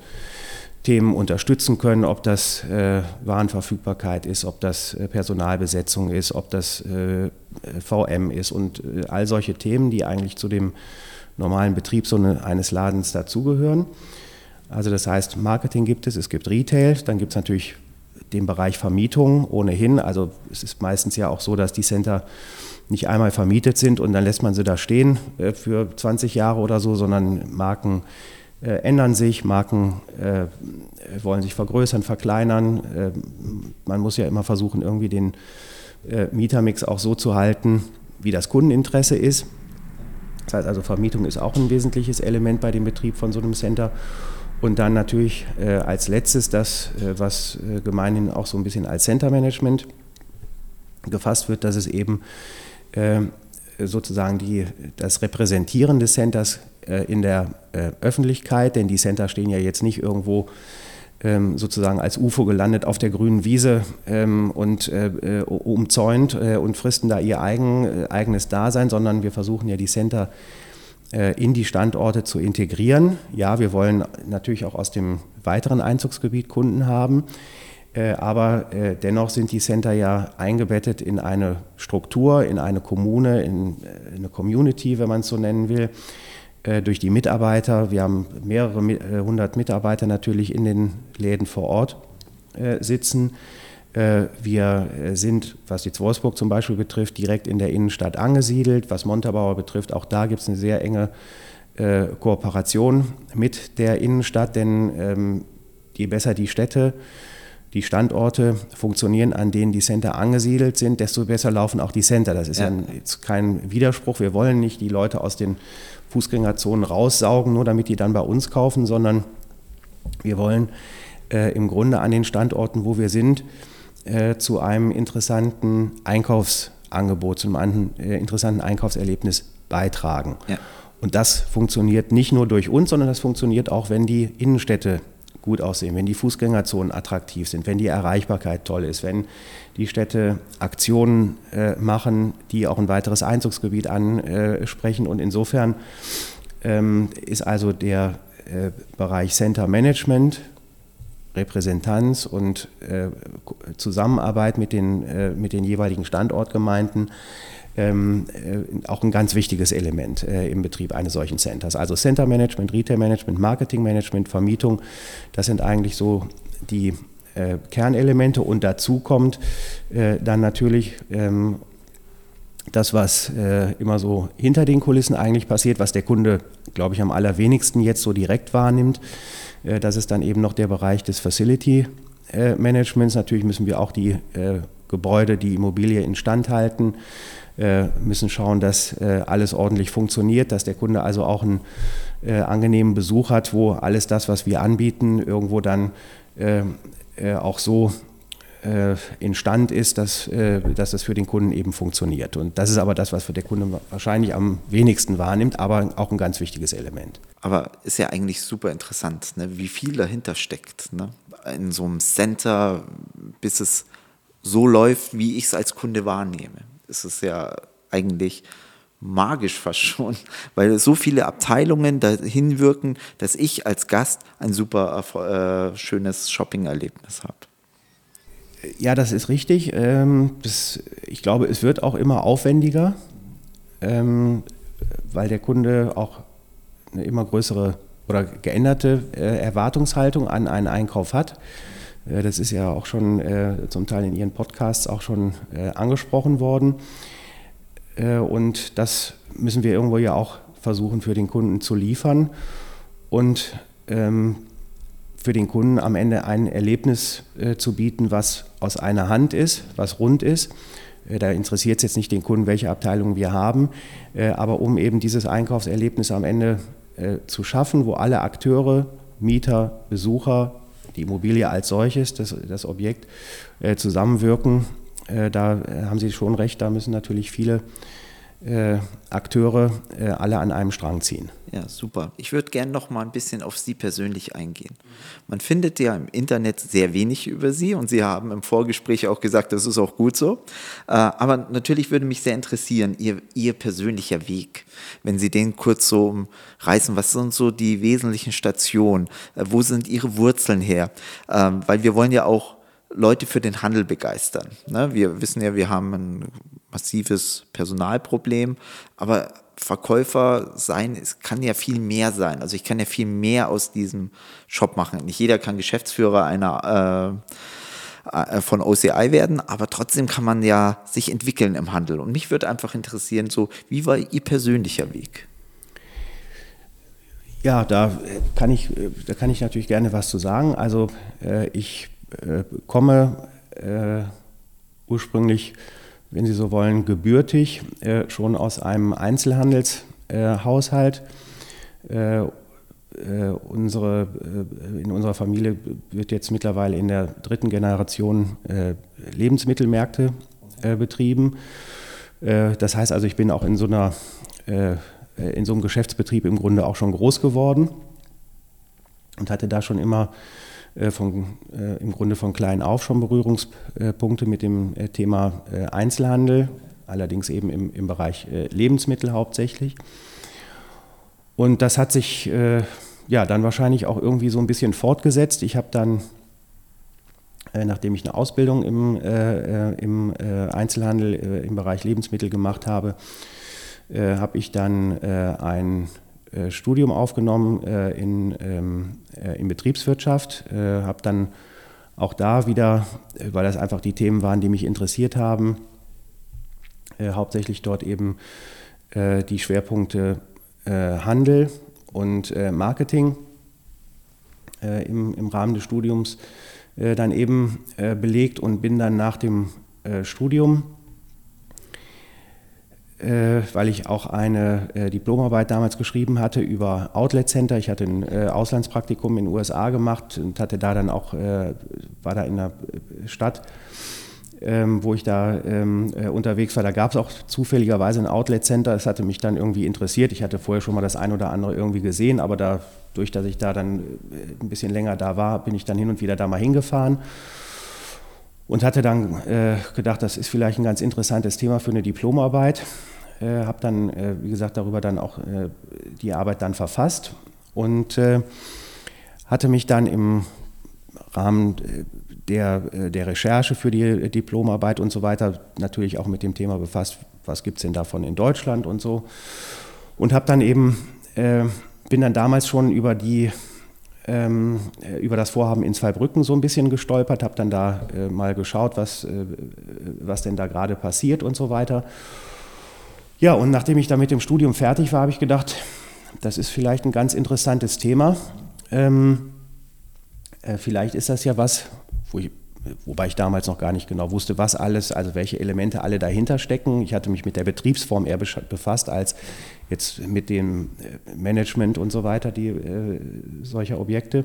Themen unterstützen können, ob das äh, Warenverfügbarkeit ist, ob das äh, Personalbesetzung ist, ob das äh, VM ist und äh, all solche Themen, die eigentlich zu dem normalen Betrieb so eine, eines Ladens dazugehören. Also das heißt, Marketing gibt es, es gibt Retail, dann gibt es natürlich den Bereich Vermietung ohnehin. Also es ist meistens ja auch so, dass die Center nicht einmal vermietet sind und dann lässt man sie da stehen äh, für 20 Jahre oder so, sondern Marken äh, ändern sich, Marken äh, wollen sich vergrößern, verkleinern. Äh, man muss ja immer versuchen, irgendwie den äh, Mietermix auch so zu halten, wie das Kundeninteresse ist. Das heißt also, Vermietung ist auch ein wesentliches Element bei dem Betrieb von so einem Center. Und dann natürlich äh, als letztes das, was gemeinhin auch so ein bisschen als Center Management gefasst wird, dass es eben sozusagen die, das Repräsentieren des Centers äh, in der äh, Öffentlichkeit, denn die Center stehen ja jetzt nicht irgendwo ähm, sozusagen als UFO gelandet auf der grünen Wiese ähm, und äh, umzäunt und fristen da ihr eigen, eigenes Dasein, sondern wir versuchen ja die Center in die Standorte zu integrieren. Ja, wir wollen natürlich auch aus dem weiteren Einzugsgebiet Kunden haben, aber dennoch sind die Center ja eingebettet in eine Struktur, in eine Kommune, in eine Community, wenn man es so nennen will. Äh, durch die Mitarbeiter. Wir haben mehrere äh, hundert Mitarbeiter natürlich in den Läden vor Ort äh, sitzen. Wir sind, was die Wolfsburg zum Beispiel betrifft, direkt in der Innenstadt angesiedelt. Was Montabaur betrifft, auch da gibt es eine sehr enge Kooperation mit der Innenstadt, denn ähm, je besser die Städte, die Standorte funktionieren, an denen die Center angesiedelt sind, desto besser laufen auch die Center. Das ist ja, ja jetzt kein Widerspruch. Wir wollen nicht die Leute aus den Fußgängerzonen raussaugen, nur damit die dann bei uns kaufen, sondern wir wollen äh, im Grunde an den Standorten, wo wir sind, äh, zu einem interessanten Einkaufsangebot, zu einem äh, interessanten Einkaufserlebnis beitragen. Ja. Und das funktioniert nicht nur durch uns, sondern das funktioniert auch, wenn die Innenstädte gut aussehen, wenn die Fußgängerzonen attraktiv sind, wenn die Erreichbarkeit toll ist, wenn die Städte Aktionen äh, machen, die auch ein weiteres Einzugsgebiet ansprechen. Und insofern ähm, ist also der äh, Bereich Center Management, Repräsentanz und äh, Zusammenarbeit mit den, äh, mit den jeweiligen Standortgemeinden ähm, äh, auch ein ganz wichtiges Element äh, im Betrieb eines solchen Centers. Also Center Management, Retail Management, Marketing Management, Vermietung, das sind eigentlich so die äh, Kernelemente und dazu kommt äh, dann natürlich ähm, das, was äh, immer so hinter den Kulissen eigentlich passiert, was der Kunde, glaube ich, am allerwenigsten jetzt so direkt wahrnimmt. Äh, das ist dann eben noch der Bereich des Facility Managements. Natürlich müssen wir auch die Gebäude, die Immobilie instand halten. Äh, müssen schauen, dass äh, alles ordentlich funktioniert, dass der Kunde also auch einen äh, angenehmen Besuch hat, wo alles das, was wir anbieten, irgendwo dann auch so instand ist, dass, dass das für den Kunden eben funktioniert. Und das ist aber das, was für den Kunden wahrscheinlich am wenigsten wahrnimmt, aber auch ein ganz wichtiges Element. Aber ist ja eigentlich super interessant, ne, wie viel dahinter steckt. Ne? In so einem Center, bis es so läuft, wie ich es als Kunde wahrnehme ist es ja eigentlich magisch fast schon, weil so viele Abteilungen dahin wirken, dass ich als Gast ein super äh, schönes Shopping-Erlebnis habe. Ja, das ist richtig. Ähm, das, ich glaube, es wird auch immer aufwendiger, ähm, weil der Kunde auch eine immer größere oder geänderte äh, Erwartungshaltung an einen Einkauf hat. Äh, das ist ja auch schon äh, zum Teil in Ihren Podcasts auch schon äh, angesprochen worden. Und das müssen wir irgendwo ja auch versuchen für den Kunden zu liefern und ähm, für den Kunden am Ende ein Erlebnis zu bieten, was aus einer Hand ist, was rund ist. Da interessiert es jetzt nicht den Kunden, welche Abteilung wir haben, aber um eben dieses Einkaufserlebnis am Ende zu schaffen, wo alle Akteure, Mieter, Besucher, die Immobilie als solches, das, das Objekt, äh, zusammenwirken. Äh, da haben Sie schon recht, da müssen natürlich viele äh, Akteure äh, alle an einem Strang ziehen. Ja, super. Ich würde gerne noch mal ein bisschen auf Sie persönlich eingehen. Man findet ja im Internet sehr wenig über Sie und Sie haben im Vorgespräch auch gesagt, das ist auch gut so. Äh, aber natürlich würde mich sehr interessieren, Ihr, Ihr persönlicher Weg, wenn Sie den kurz so umreißen. Was sind so die wesentlichen Stationen? Äh, wo sind Ihre Wurzeln her? Ähm, weil wir wollen ja auch Leute für den Handel begeistern. Ne? Wir wissen ja, wir haben ein massives Personalproblem, aber Verkäufer sein, es kann ja viel mehr sein. Also ich kann ja viel mehr aus diesem Shop machen. Nicht jeder kann Geschäftsführer einer äh, äh von OCI werden, aber trotzdem kann man ja sich entwickeln im Handel. Und mich würde einfach interessieren, so wie war Ihr persönlicher Weg? Ja, da kann ich, da kann ich natürlich gerne was zu sagen. Also äh, ich äh, komme äh, ursprünglich, wenn Sie so wollen, gebürtig, äh, schon aus einem Einzelhandelshaushalt. Äh, äh, unsere, äh, in unserer Familie wird jetzt mittlerweile in der dritten Generation Lebensmittelmärkte betrieben. das heißt also, ich bin auch in so einer in so einem Geschäftsbetrieb im Grunde auch schon groß geworden und hatte da schon immer äh, von, äh, im Grunde von klein auf schon Berührungspunkte mit dem äh, Thema Einzelhandel, allerdings eben im, im Bereich Lebensmittel hauptsächlich. Und das hat sich ja dann wahrscheinlich auch irgendwie so ein bisschen fortgesetzt. Ich habe dann nachdem ich eine Ausbildung im, äh, im äh, Einzelhandel äh, im Bereich Lebensmittel gemacht habe, habe ich dann ein äh, Studium aufgenommen äh, in, ähm, äh, in Betriebswirtschaft, habe dann auch da wieder, weil das einfach die Themen waren, die mich interessiert haben, hauptsächlich dort eben die Schwerpunkte Handel und Marketing im, im Rahmen des Studiums dann eben belegt und bin dann nach dem Studium äh, weil ich auch eine äh, Diplomarbeit damals geschrieben hatte über Outlet Center. Ich hatte ein äh, Auslandspraktikum in den USA gemacht und hatte da dann auch, war da in der Stadt, ähm, wo ich da ähm, unterwegs war. Da gab es auch zufälligerweise ein Outlet Center. Das hatte mich dann irgendwie interessiert. Ich hatte vorher schon mal das ein oder andere irgendwie gesehen, aber dadurch, dass ich da dann ein bisschen länger da war, bin ich dann hin und wieder da mal hingefahren und hatte dann äh, gedacht, das ist vielleicht ein ganz interessantes Thema für eine Diplomarbeit. Äh, habe dann, äh, wie gesagt, darüber dann auch äh, die Arbeit dann verfasst und äh, hatte mich dann im Rahmen äh, der, der Recherche für die Diplomarbeit und so weiter natürlich auch mit dem Thema befasst, was gibt es denn davon in Deutschland und so. Und habe dann eben, bin dann damals schon über die ähm, über das Vorhaben in Zweibrücken so ein bisschen gestolpert, habe dann da äh, mal geschaut, was, äh, was denn da gerade passiert und so weiter. Ja, und nachdem ich da mit dem Studium fertig war, habe ich gedacht, das ist vielleicht ein ganz interessantes Thema. Ähm, äh, vielleicht ist das ja was, wo ich, wobei ich damals noch gar nicht genau wusste, was alles, also welche Elemente alle dahinter stecken. Ich hatte mich mit der Betriebsform eher befasst als jetzt mit dem äh, Management und so weiter die, äh, solcher Objekte.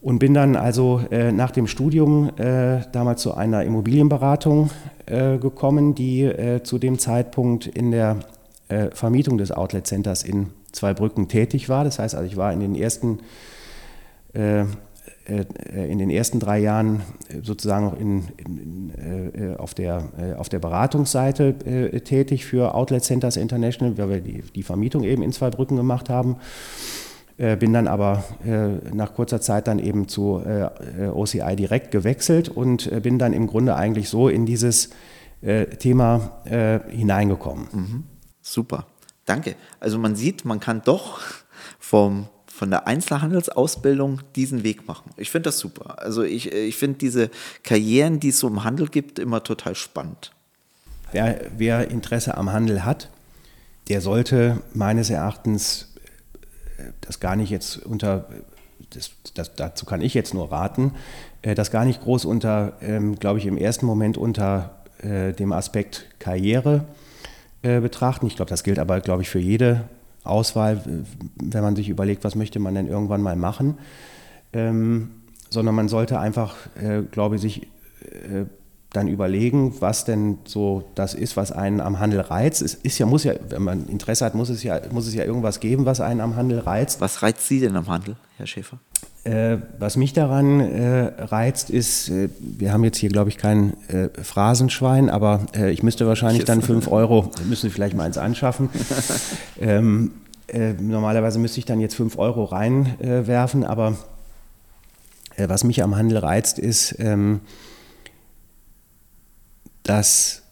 Und bin dann also äh, nach dem Studium äh, damals zu einer Immobilienberatung äh, gekommen, die äh, zu dem Zeitpunkt in der Vermietung des Outlet Centers in Zweibrücken tätig war. Das heißt also, ich war in den ersten in den ersten drei Jahren äh, sozusagen noch in, in, äh, auf, der, auf der Beratungsseite tätig für Outlet Centers International, weil wir die, die Vermietung eben in zwei Brücken gemacht haben. Bin dann aber nach kurzer Zeit dann eben zu OCI direkt gewechselt und bin dann im Grunde eigentlich so in dieses Thema hineingekommen. Mhm. Super, danke. Also man sieht, man kann doch vom von der Einzelhandelsausbildung diesen Weg machen. Ich finde das super. Also ich, ich finde diese Karrieren, die es so im Handel gibt, immer total spannend. Wer, wer Interesse am Handel hat, der sollte meines Erachtens äh, das gar nicht jetzt unter, das, das, dazu kann ich jetzt nur raten, äh, das gar nicht groß unter, ähm, glaube ich, im ersten Moment unter äh, dem Aspekt Karriere betrachten. Ich glaube, das gilt aber, glaube ich, für jede Auswahl, wenn man sich überlegt, was möchte man denn irgendwann mal machen, ähm, sondern man sollte einfach, äh, glaube ich, sich äh, dann überlegen, was denn so das ist, was einen am Handel reizt. Es ist ja, muss ja, wenn man Interesse hat, muss es ja, muss es ja irgendwas geben, was einen am Handel reizt. Was reizt Sie denn am Handel, Herr Schäfer? Äh, was mich daran äh, reizt, ist, äh, wir haben jetzt hier, glaube ich, kein äh, Phrasenschwein, aber äh, ich müsste wahrscheinlich dann 5 Euro, müssen Sie vielleicht mal eins anschaffen. ähm, äh, normalerweise müsste ich dann jetzt 5 Euro reinwerfen, aber was mich am Handel reizt, ist, ähm, dass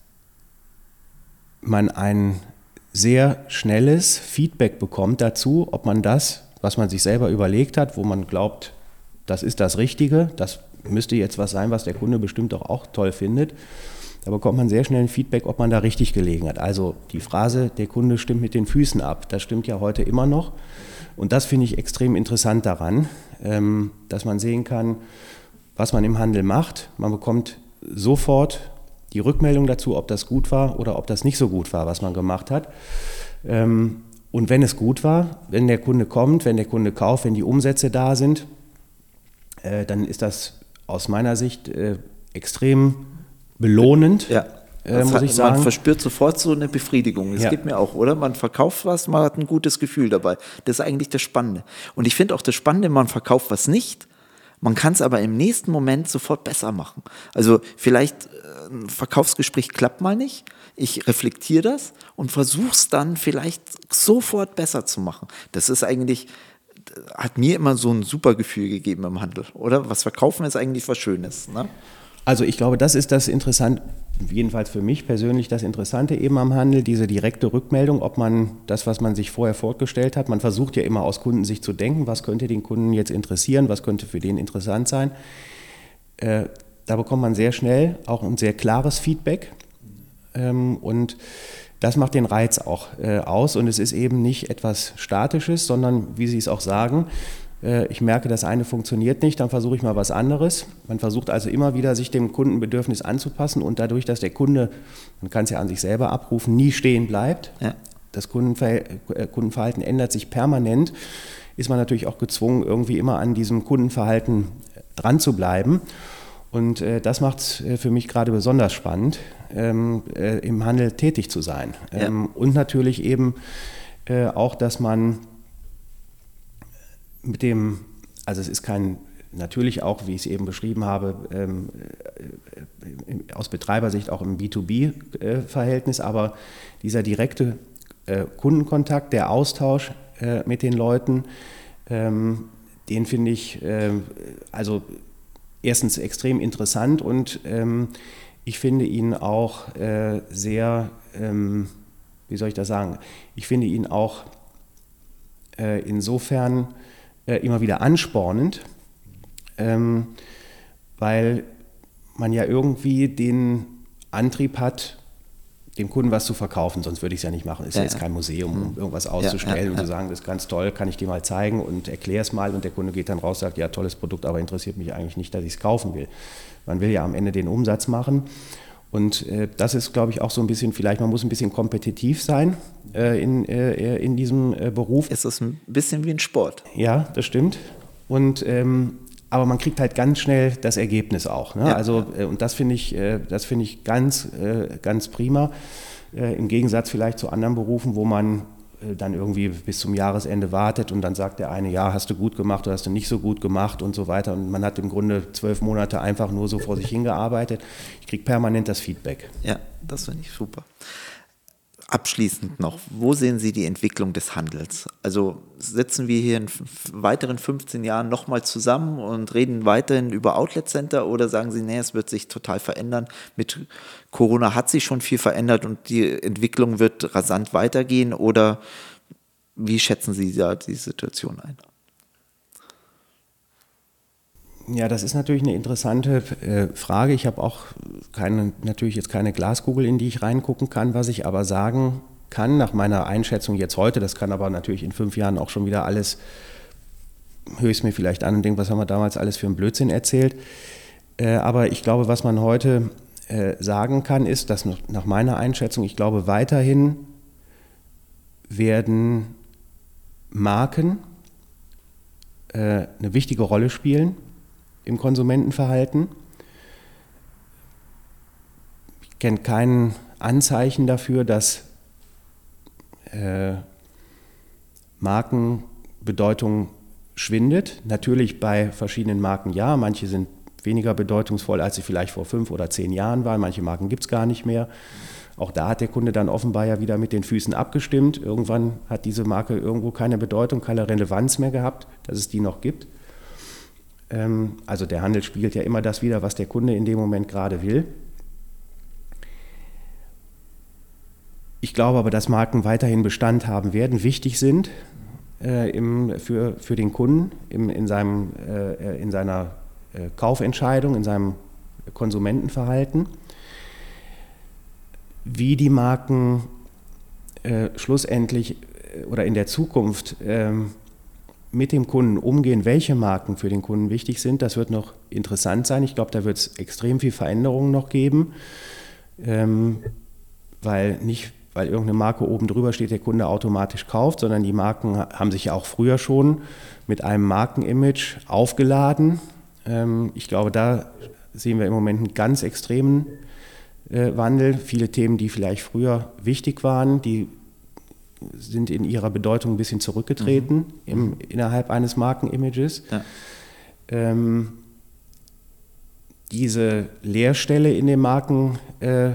man ein sehr schnelles Feedback bekommt dazu, ob man das, was man sich selber überlegt hat, wo man glaubt, das ist das Richtige, das müsste jetzt was sein, was der Kunde bestimmt doch auch toll findet. Da bekommt man sehr schnell ein Feedback, ob man da richtig gelegen hat. Also die Phrase, der Kunde stimmt mit den Füßen ab, das stimmt ja heute immer noch. Und das finde ich extrem interessant daran, ähm, dass man sehen kann, was man im Handel macht. Man bekommt sofort die Rückmeldung dazu, ob das gut war oder ob das nicht so gut war, was man gemacht hat. Ähm, und wenn es gut war, wenn der Kunde kommt, wenn der Kunde kauft, wenn die Umsätze da sind, äh, dann ist das aus meiner Sicht äh, extrem belohnend. Ja. Äh, muss hat, ich sagen. Man verspürt sofort so eine Befriedigung. Es ja. geht mir auch, oder? Man verkauft was, man hat ein gutes Gefühl dabei. Das ist eigentlich das Spannende. Und ich finde auch das Spannende, man verkauft was nicht. Man kann es aber im nächsten Moment sofort besser machen. Also vielleicht ein Verkaufsgespräch klappt mal nicht. Ich reflektiere das und versuche es dann vielleicht sofort besser zu machen. Das ist eigentlich, hat mir immer so ein super Gefühl gegeben im Handel, oder? Was verkaufen ist eigentlich was Schönes. Ne? Also ich glaube, das ist das Interessante, jedenfalls für mich persönlich das Interessante eben am Handel, diese direkte Rückmeldung, ob man das, was man sich vorher vorgestellt hat, man versucht ja immer aus Kundensicht zu denken, was könnte den Kunden jetzt interessieren, was könnte für den interessant sein. Äh, da bekommt man sehr schnell auch ein sehr klares Feedback ähm, und das macht den Reiz auch äh, aus und es ist eben nicht etwas Statisches, sondern wie Sie es auch sagen, äh, ich merke, das eine funktioniert nicht, dann versuche ich mal was anderes. Man versucht also immer wieder, sich dem Kundenbedürfnis anzupassen und dadurch, dass der Kunde, man kann es ja an sich selber abrufen, nie stehen bleibt, ja. das Kundenverhalten, äh, Kundenverhalten ändert sich permanent, ist man natürlich auch gezwungen, irgendwie immer an diesem Kundenverhalten dran zu bleiben. Und äh, das macht es äh, für mich gerade besonders spannend, ähm, äh, im Handel tätig zu sein. Ähm, ja. Und natürlich eben äh, auch, dass man mit dem, also es ist kein, natürlich auch, wie ich es eben beschrieben habe, ähm, äh, aus Betreibersicht auch im B2B-Verhältnis, aber dieser direkte Kundenkontakt, der Austausch mit den Leuten, ähm, den finde ich, also erstens extrem interessant und ähm, ich finde ihn auch äh, sehr, ähm, wie soll ich das sagen, ich finde ihn auch äh, insofern äh, immer wieder anspornend, ähm, weil man ja irgendwie den Antrieb hat, dem Kunden was zu verkaufen, sonst würde ich es ja nicht machen. Es ist ja, jetzt kein Museum, um hm. irgendwas auszustellen ja, und zu sagen, das ist ganz toll, kann ich dir mal zeigen und erkläre es mal und der Kunde geht dann raus, sagt, ja, tolles Produkt, aber interessiert mich eigentlich nicht, dass ich es kaufen will. Man will ja am Ende den Umsatz machen und äh, das ist, glaube ich, auch so ein bisschen, vielleicht man muss ein bisschen kompetitiv sein äh, in, äh, in diesem äh, Beruf. Es ist ein bisschen wie ein Sport. Ja, das stimmt. Und ähm, aber man kriegt halt ganz schnell das Ergebnis auch. Ne? Ja. Also, äh, und das finde ich, äh, das finde ich ganz, äh, ganz prima. Im Gegensatz vielleicht zu anderen Berufen, wo man dann irgendwie bis zum Jahresende wartet und dann sagt der eine, ja, hast du gut gemacht oder hast du nicht so gut gemacht und so weiter. Und man hat im Grunde zwölf Monate einfach nur so vor sich hingearbeitet. Ich kriege permanent das Feedback. Ja, das finde ich super. Abschließend noch, wo sehen Sie die Entwicklung des Handels? Also sitzen wir hier in weiteren 15 Jahren nochmal zusammen und reden weiterhin über Outlet Center oder sagen Sie, nee, es wird sich total verändern? Mit Corona hat sich schon viel verändert und die Entwicklung wird rasant weitergehen oder wie schätzen Sie da die Situation ein? Ja, das ist natürlich eine interessante äh, Frage. Ich habe auch keine, natürlich jetzt keine Glaskugel, in die ich reingucken kann. Was ich aber sagen kann, nach meiner Einschätzung jetzt heute, das kann aber natürlich in fünf Jahren auch schon wieder alles, höre ich es mir vielleicht an und denke, was haben wir damals alles für einen Blödsinn erzählt. Äh, aber ich glaube, was man heute äh, sagen kann, ist, dass nach meiner Einschätzung, ich glaube, weiterhin werden Marken äh, eine wichtige Rolle spielen im Konsumentenverhalten. Ich kenne kein Anzeichen dafür, dass äh, Markenbedeutung schwindet. Natürlich bei verschiedenen Marken ja, manche sind weniger bedeutungsvoll, als sie vielleicht vor fünf oder zehn Jahren waren. Manche Marken gibt es gar nicht mehr. Auch da hat der Kunde dann offenbar ja wieder mit den Füßen abgestimmt. Irgendwann hat diese Marke irgendwo keine Bedeutung, keine Relevanz mehr gehabt, dass es die noch gibt. Ähm, also der Handel spiegelt ja immer das wieder, was der Kunde in dem Moment gerade will. Ich glaube aber, dass Marken weiterhin Bestand haben werden, wichtig sind äh, im, für, für den Kunden im, in, seinem, äh, in seiner äh, Kaufentscheidung, in seinem Konsumentenverhalten. Wie die Marken äh, schlussendlich äh, oder in der Zukunft ähm, mit dem Kunden umgehen, welche Marken für den Kunden wichtig sind, das wird noch interessant sein. Ich glaube, da wird es extrem viel Veränderungen noch geben, ähm, weil nicht weil irgendeine Marke oben drüber steht, der Kunde automatisch kauft, sondern die Marken haben sich ja auch früher schon mit einem Markenimage aufgeladen. Ähm, ich glaube, da sehen wir im Moment einen ganz extremen äh, Wandel. Viele Themen, die vielleicht früher wichtig waren, die sind in ihrer Bedeutung ein bisschen zurückgetreten mhm. im, innerhalb eines Markenimages. Ja. Ähm, diese Leerstelle in, den Marken, äh,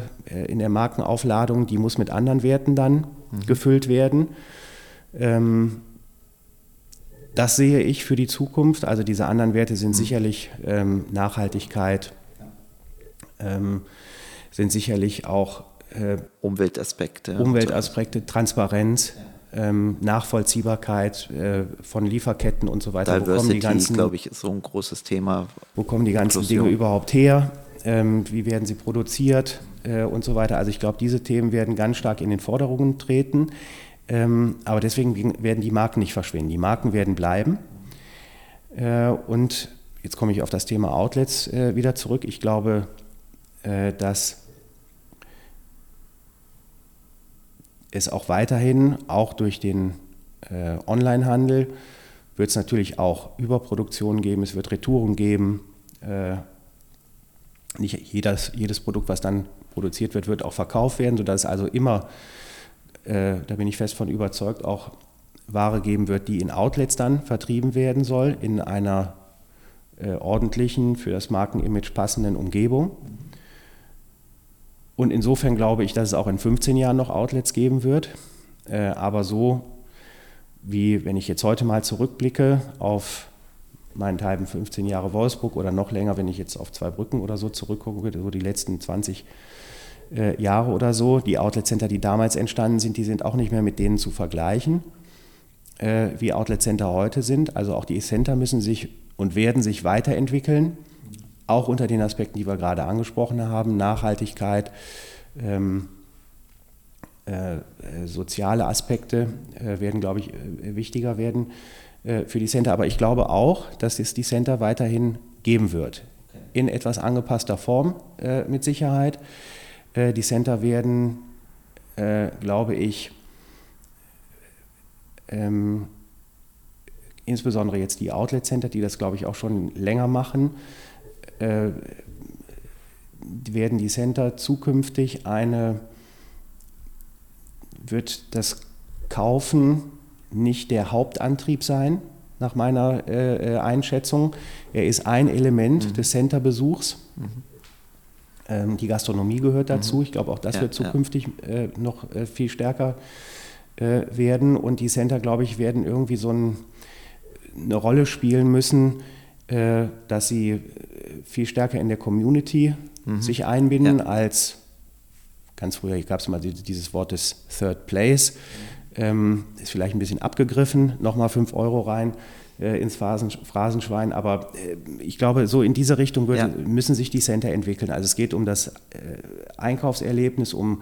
in der Markenaufladung, die muss mit anderen Werten dann mhm. gefüllt werden. Ähm, das sehe ich für die Zukunft. Also diese anderen Werte sind mhm. sicherlich ähm, Nachhaltigkeit, ähm, sind sicherlich auch äh, Umweltaspekte. Umweltaspekte, Transparenz. Ja ähm, Nachvollziehbarkeit äh, von Lieferketten und so weiter. Diversity, glaube ich, ist so ein großes Thema. Wo kommen die ganzen Inklusion. Dinge überhaupt her? Ähm, wie werden sie produziert äh, und so weiter? Also ich glaube, diese Themen werden ganz stark in den Forderungen treten. Ähm, aber deswegen werden die Marken nicht verschwinden. Die Marken werden bleiben. Äh, und jetzt komme ich auf das Thema Outlets äh, wieder zurück. Ich glaube, äh, dass es auch weiterhin, auch durch den äh, Onlinehandel, wird es natürlich auch Überproduktionen geben, es wird Retouren geben. Äh, nicht jedes, jedes Produkt, was dann produziert wird, wird auch verkauft werden, sodass es also immer, äh, da bin ich fest von überzeugt, auch Ware geben wird, die in Outlets dann vertrieben werden soll, in einer äh, ordentlichen, für das Markenimage passenden Umgebung. Und insofern glaube ich, dass es auch in 15 Jahren noch Outlets geben wird. Äh, aber so wie wenn ich jetzt heute mal zurückblicke auf meinethalben 15 Jahre Wolfsburg oder noch länger, wenn ich jetzt auf zwei Brücken oder so zurückgucke, so die letzten 20 äh, Jahre oder so, die Outlet-Center, die damals entstanden sind, die sind auch nicht mehr mit denen zu vergleichen, äh, wie Outlet-Center heute sind. Also auch die Center müssen sich und werden sich weiterentwickeln auch unter den Aspekten, die wir gerade angesprochen haben, Nachhaltigkeit, ähm, äh, äh, soziale Aspekte äh, werden, glaube ich, äh, wichtiger werden äh, für die Center. Aber ich glaube auch, dass es die Center weiterhin geben wird. In etwas angepasster Form äh, mit Sicherheit. die Center werden, glaube ich, ähm, insbesondere jetzt die Outlet Center, die das, glaube ich, auch schon länger machen, äh, werden die Center zukünftig eine, wird das Kaufen nicht der Hauptantrieb sein, nach meiner äh, äh Einschätzung. Er ist ein Element mhm. des Centerbesuchs. Mhm. Ähm, die Gastronomie gehört dazu. Mhm. Ich glaube, auch das ja, wird zukünftig ja. äh, noch äh, viel stärker äh, werden. Und die Center, glaube ich, werden irgendwie so ein, eine Rolle spielen müssen, äh, dass sie viel stärker in der Community mhm. sich einbinden ja. als ganz früher gab es mal dieses Wort des Third Place. Ähm, ist vielleicht ein bisschen abgegriffen, nochmal 5 Euro rein äh, ins Phasen, Phrasenschwein, aber äh, ich glaube, so in diese Richtung wird, ja. müssen sich die Center entwickeln. Also es geht um das äh, Einkaufserlebnis, um,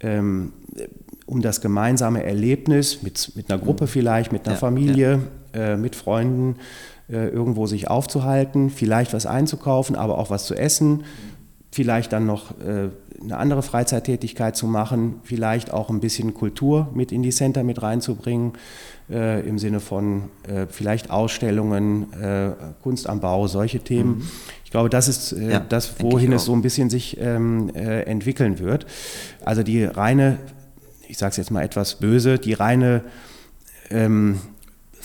ähm, um das gemeinsame Erlebnis mit, mit einer Gruppe mhm. vielleicht, mit einer ja, Familie, äh, mit Freunden irgendwo sich aufzuhalten, vielleicht was einzukaufen, aber auch was zu essen, vielleicht dann noch äh, eine andere Freizeittätigkeit zu machen, vielleicht auch ein bisschen Kultur mit in die Center mit reinzubringen, äh, im Sinne von äh, vielleicht Ausstellungen, äh, Kunst am Bau, solche Themen. Mhm. Ich glaube, das ist äh, ja, das, wohin es so ein bisschen sich ähm, äh, entwickeln wird. Also die reine, ich sage es jetzt mal etwas böse, die reine ähm,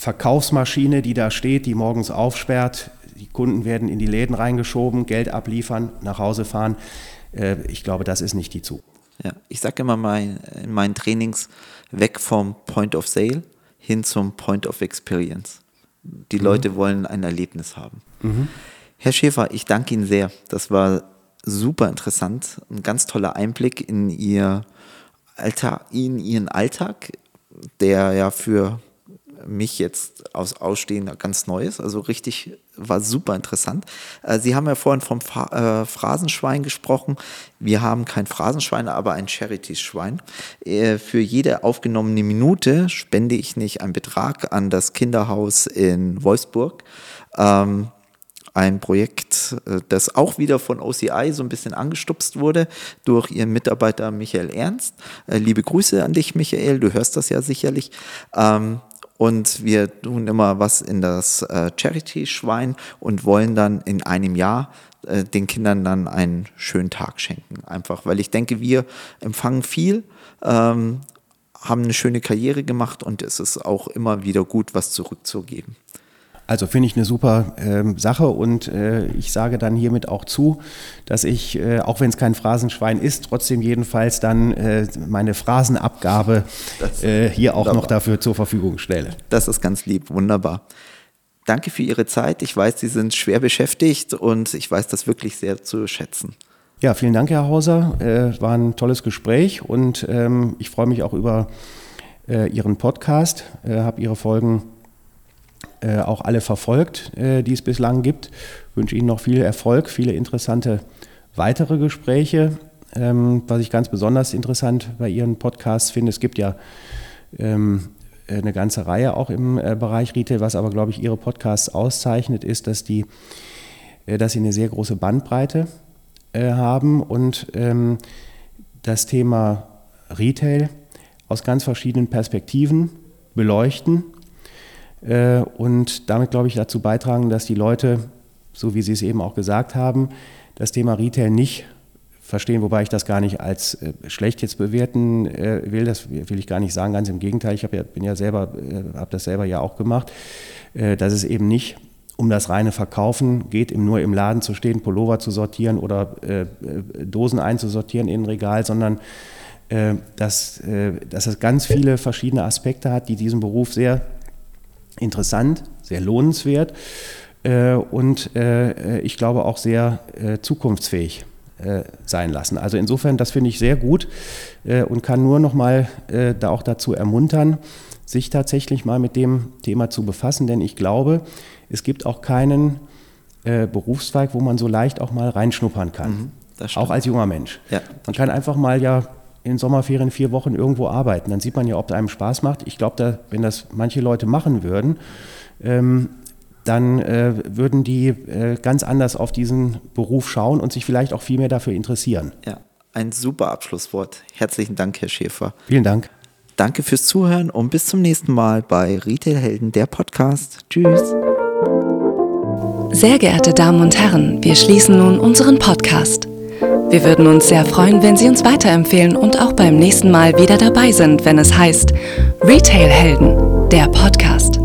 Verkaufsmaschine, die da steht, die morgens aufsperrt, die Kunden werden in die Läden reingeschoben, Geld abliefern, nach Hause fahren. Äh, ich glaube, das ist nicht die Zukunft. Ja, ich sage immer mein, in meinen Trainings weg vom Point of Sale hin zum Point of Experience. Die mhm. Leute wollen ein Erlebnis haben. Mhm. Herr Schäfer, ich danke Ihnen sehr. Das war super interessant. Ein ganz toller Einblick in, Ihr Alltag, in Ihren Alltag, der ja für mich jetzt aus Ausstehen ganz Neues. Also richtig, war super interessant. Äh, Sie haben ja vorhin vom äh, Phrasenschwein gesprochen. Wir haben kein Phrasenschwein, aber ein Charity-Schwein. Äh, für jede aufgenommene Minute spende ich nicht einen Betrag an das Kinderhaus in Wolfsburg. Ähm, ein Projekt, das auch wieder von OCI so ein bisschen angestupst wurde durch ihren Mitarbeiter Michael Ernst. Liebe Grüße an dich, Michael, du hörst das ja sicherlich. Ähm, und wir tun immer was in das äh, Charity-Schwein und wollen dann in einem Jahr äh, den Kindern dann einen schönen Tag schenken. Einfach, weil ich denke, wir empfangen viel, ähm, haben eine schöne Karriere gemacht und es ist auch immer wieder gut, was zurückzugeben. Also finde ich eine super äh, Sache und äh, ich sage dann hiermit auch zu, dass ich, äh, auch wenn es kein Phrasenschwein ist, trotzdem jedenfalls dann äh, meine Phrasenabgabe äh, hier auch noch dafür zur Verfügung stelle. Das ist ganz lieb, wunderbar. Danke für Ihre Zeit. Ich weiß, Sie sind schwer beschäftigt und ich weiß das wirklich sehr zu schätzen. Ja, vielen Dank, Herr Hauser. Äh, war ein tolles Gespräch und ähm, ich freue mich auch über Ihren Podcast, habe Ihre Folgen äh, auch alle verfolgt, äh, die es bislang gibt. Ich wünsche Ihnen noch viel Erfolg, viele interessante weitere Gespräche. Ähm, was ich ganz besonders interessant bei Ihren Podcasts finde, es gibt ja ähm, eine ganze Reihe auch im äh, Bereich Retail, was aber, glaube ich, Ihre Podcasts auszeichnet, ist, dass, die, äh, dass Sie eine sehr große Bandbreite äh, haben und ähm, das Thema Retail aus ganz verschiedenen Perspektiven beleuchten äh, und damit, glaube ich, dazu beitragen, dass die Leute, so wie Sie es eben auch gesagt haben, das Thema Retail nicht verstehen, wobei ich das gar nicht als äh, schlecht jetzt bewerten äh, will, das will ich gar nicht sagen, ganz im Gegenteil, ich ja, bin ja selber, äh, habe das selber ja auch gemacht, äh, dass es eben nicht um das reine Verkaufen geht, im, nur im Laden zu stehen, Pullover zu sortieren oder äh, Dosen einzusortieren in ein Regal, sondern dass, dass es ganz viele verschiedene Aspekte hat, die diesen Beruf sehr interessant, sehr lohnenswert äh, und äh, ich glaube auch sehr äh, zukunftsfähig äh, sein lassen. Also insofern, das finde ich sehr gut und kann nur noch mal äh, da auch dazu ermuntern, sich tatsächlich mal mit dem Thema zu befassen, denn ich glaube, es gibt auch keinen Berufszweig, wo man so leicht auch mal reinschnuppern kann. Mhm, auch als junger Mensch. Ja, man kann einfach mal ja in Sommerferien vier Wochen irgendwo arbeiten. Dann sieht man ja, ob es einem Spaß macht. Ich glaube, da, wenn das manche Leute machen würden, ähm, dann äh, würden die äh, ganz anders auf diesen Beruf schauen und sich vielleicht auch viel mehr dafür interessieren. Ja, ein super Abschlusswort. Herzlichen Dank, Herr Schäfer. Vielen Dank. Danke fürs Zuhören und bis zum nächsten Mal bei Retailhelden, der Podcast. Tschüss. Sehr geehrte Damen und Herren, wir schließen nun unseren Podcast. Wir würden uns sehr freuen, wenn Sie uns weiterempfehlen und auch beim nächsten Mal wieder dabei sind, wenn es heißt Retail Helden, der Podcast.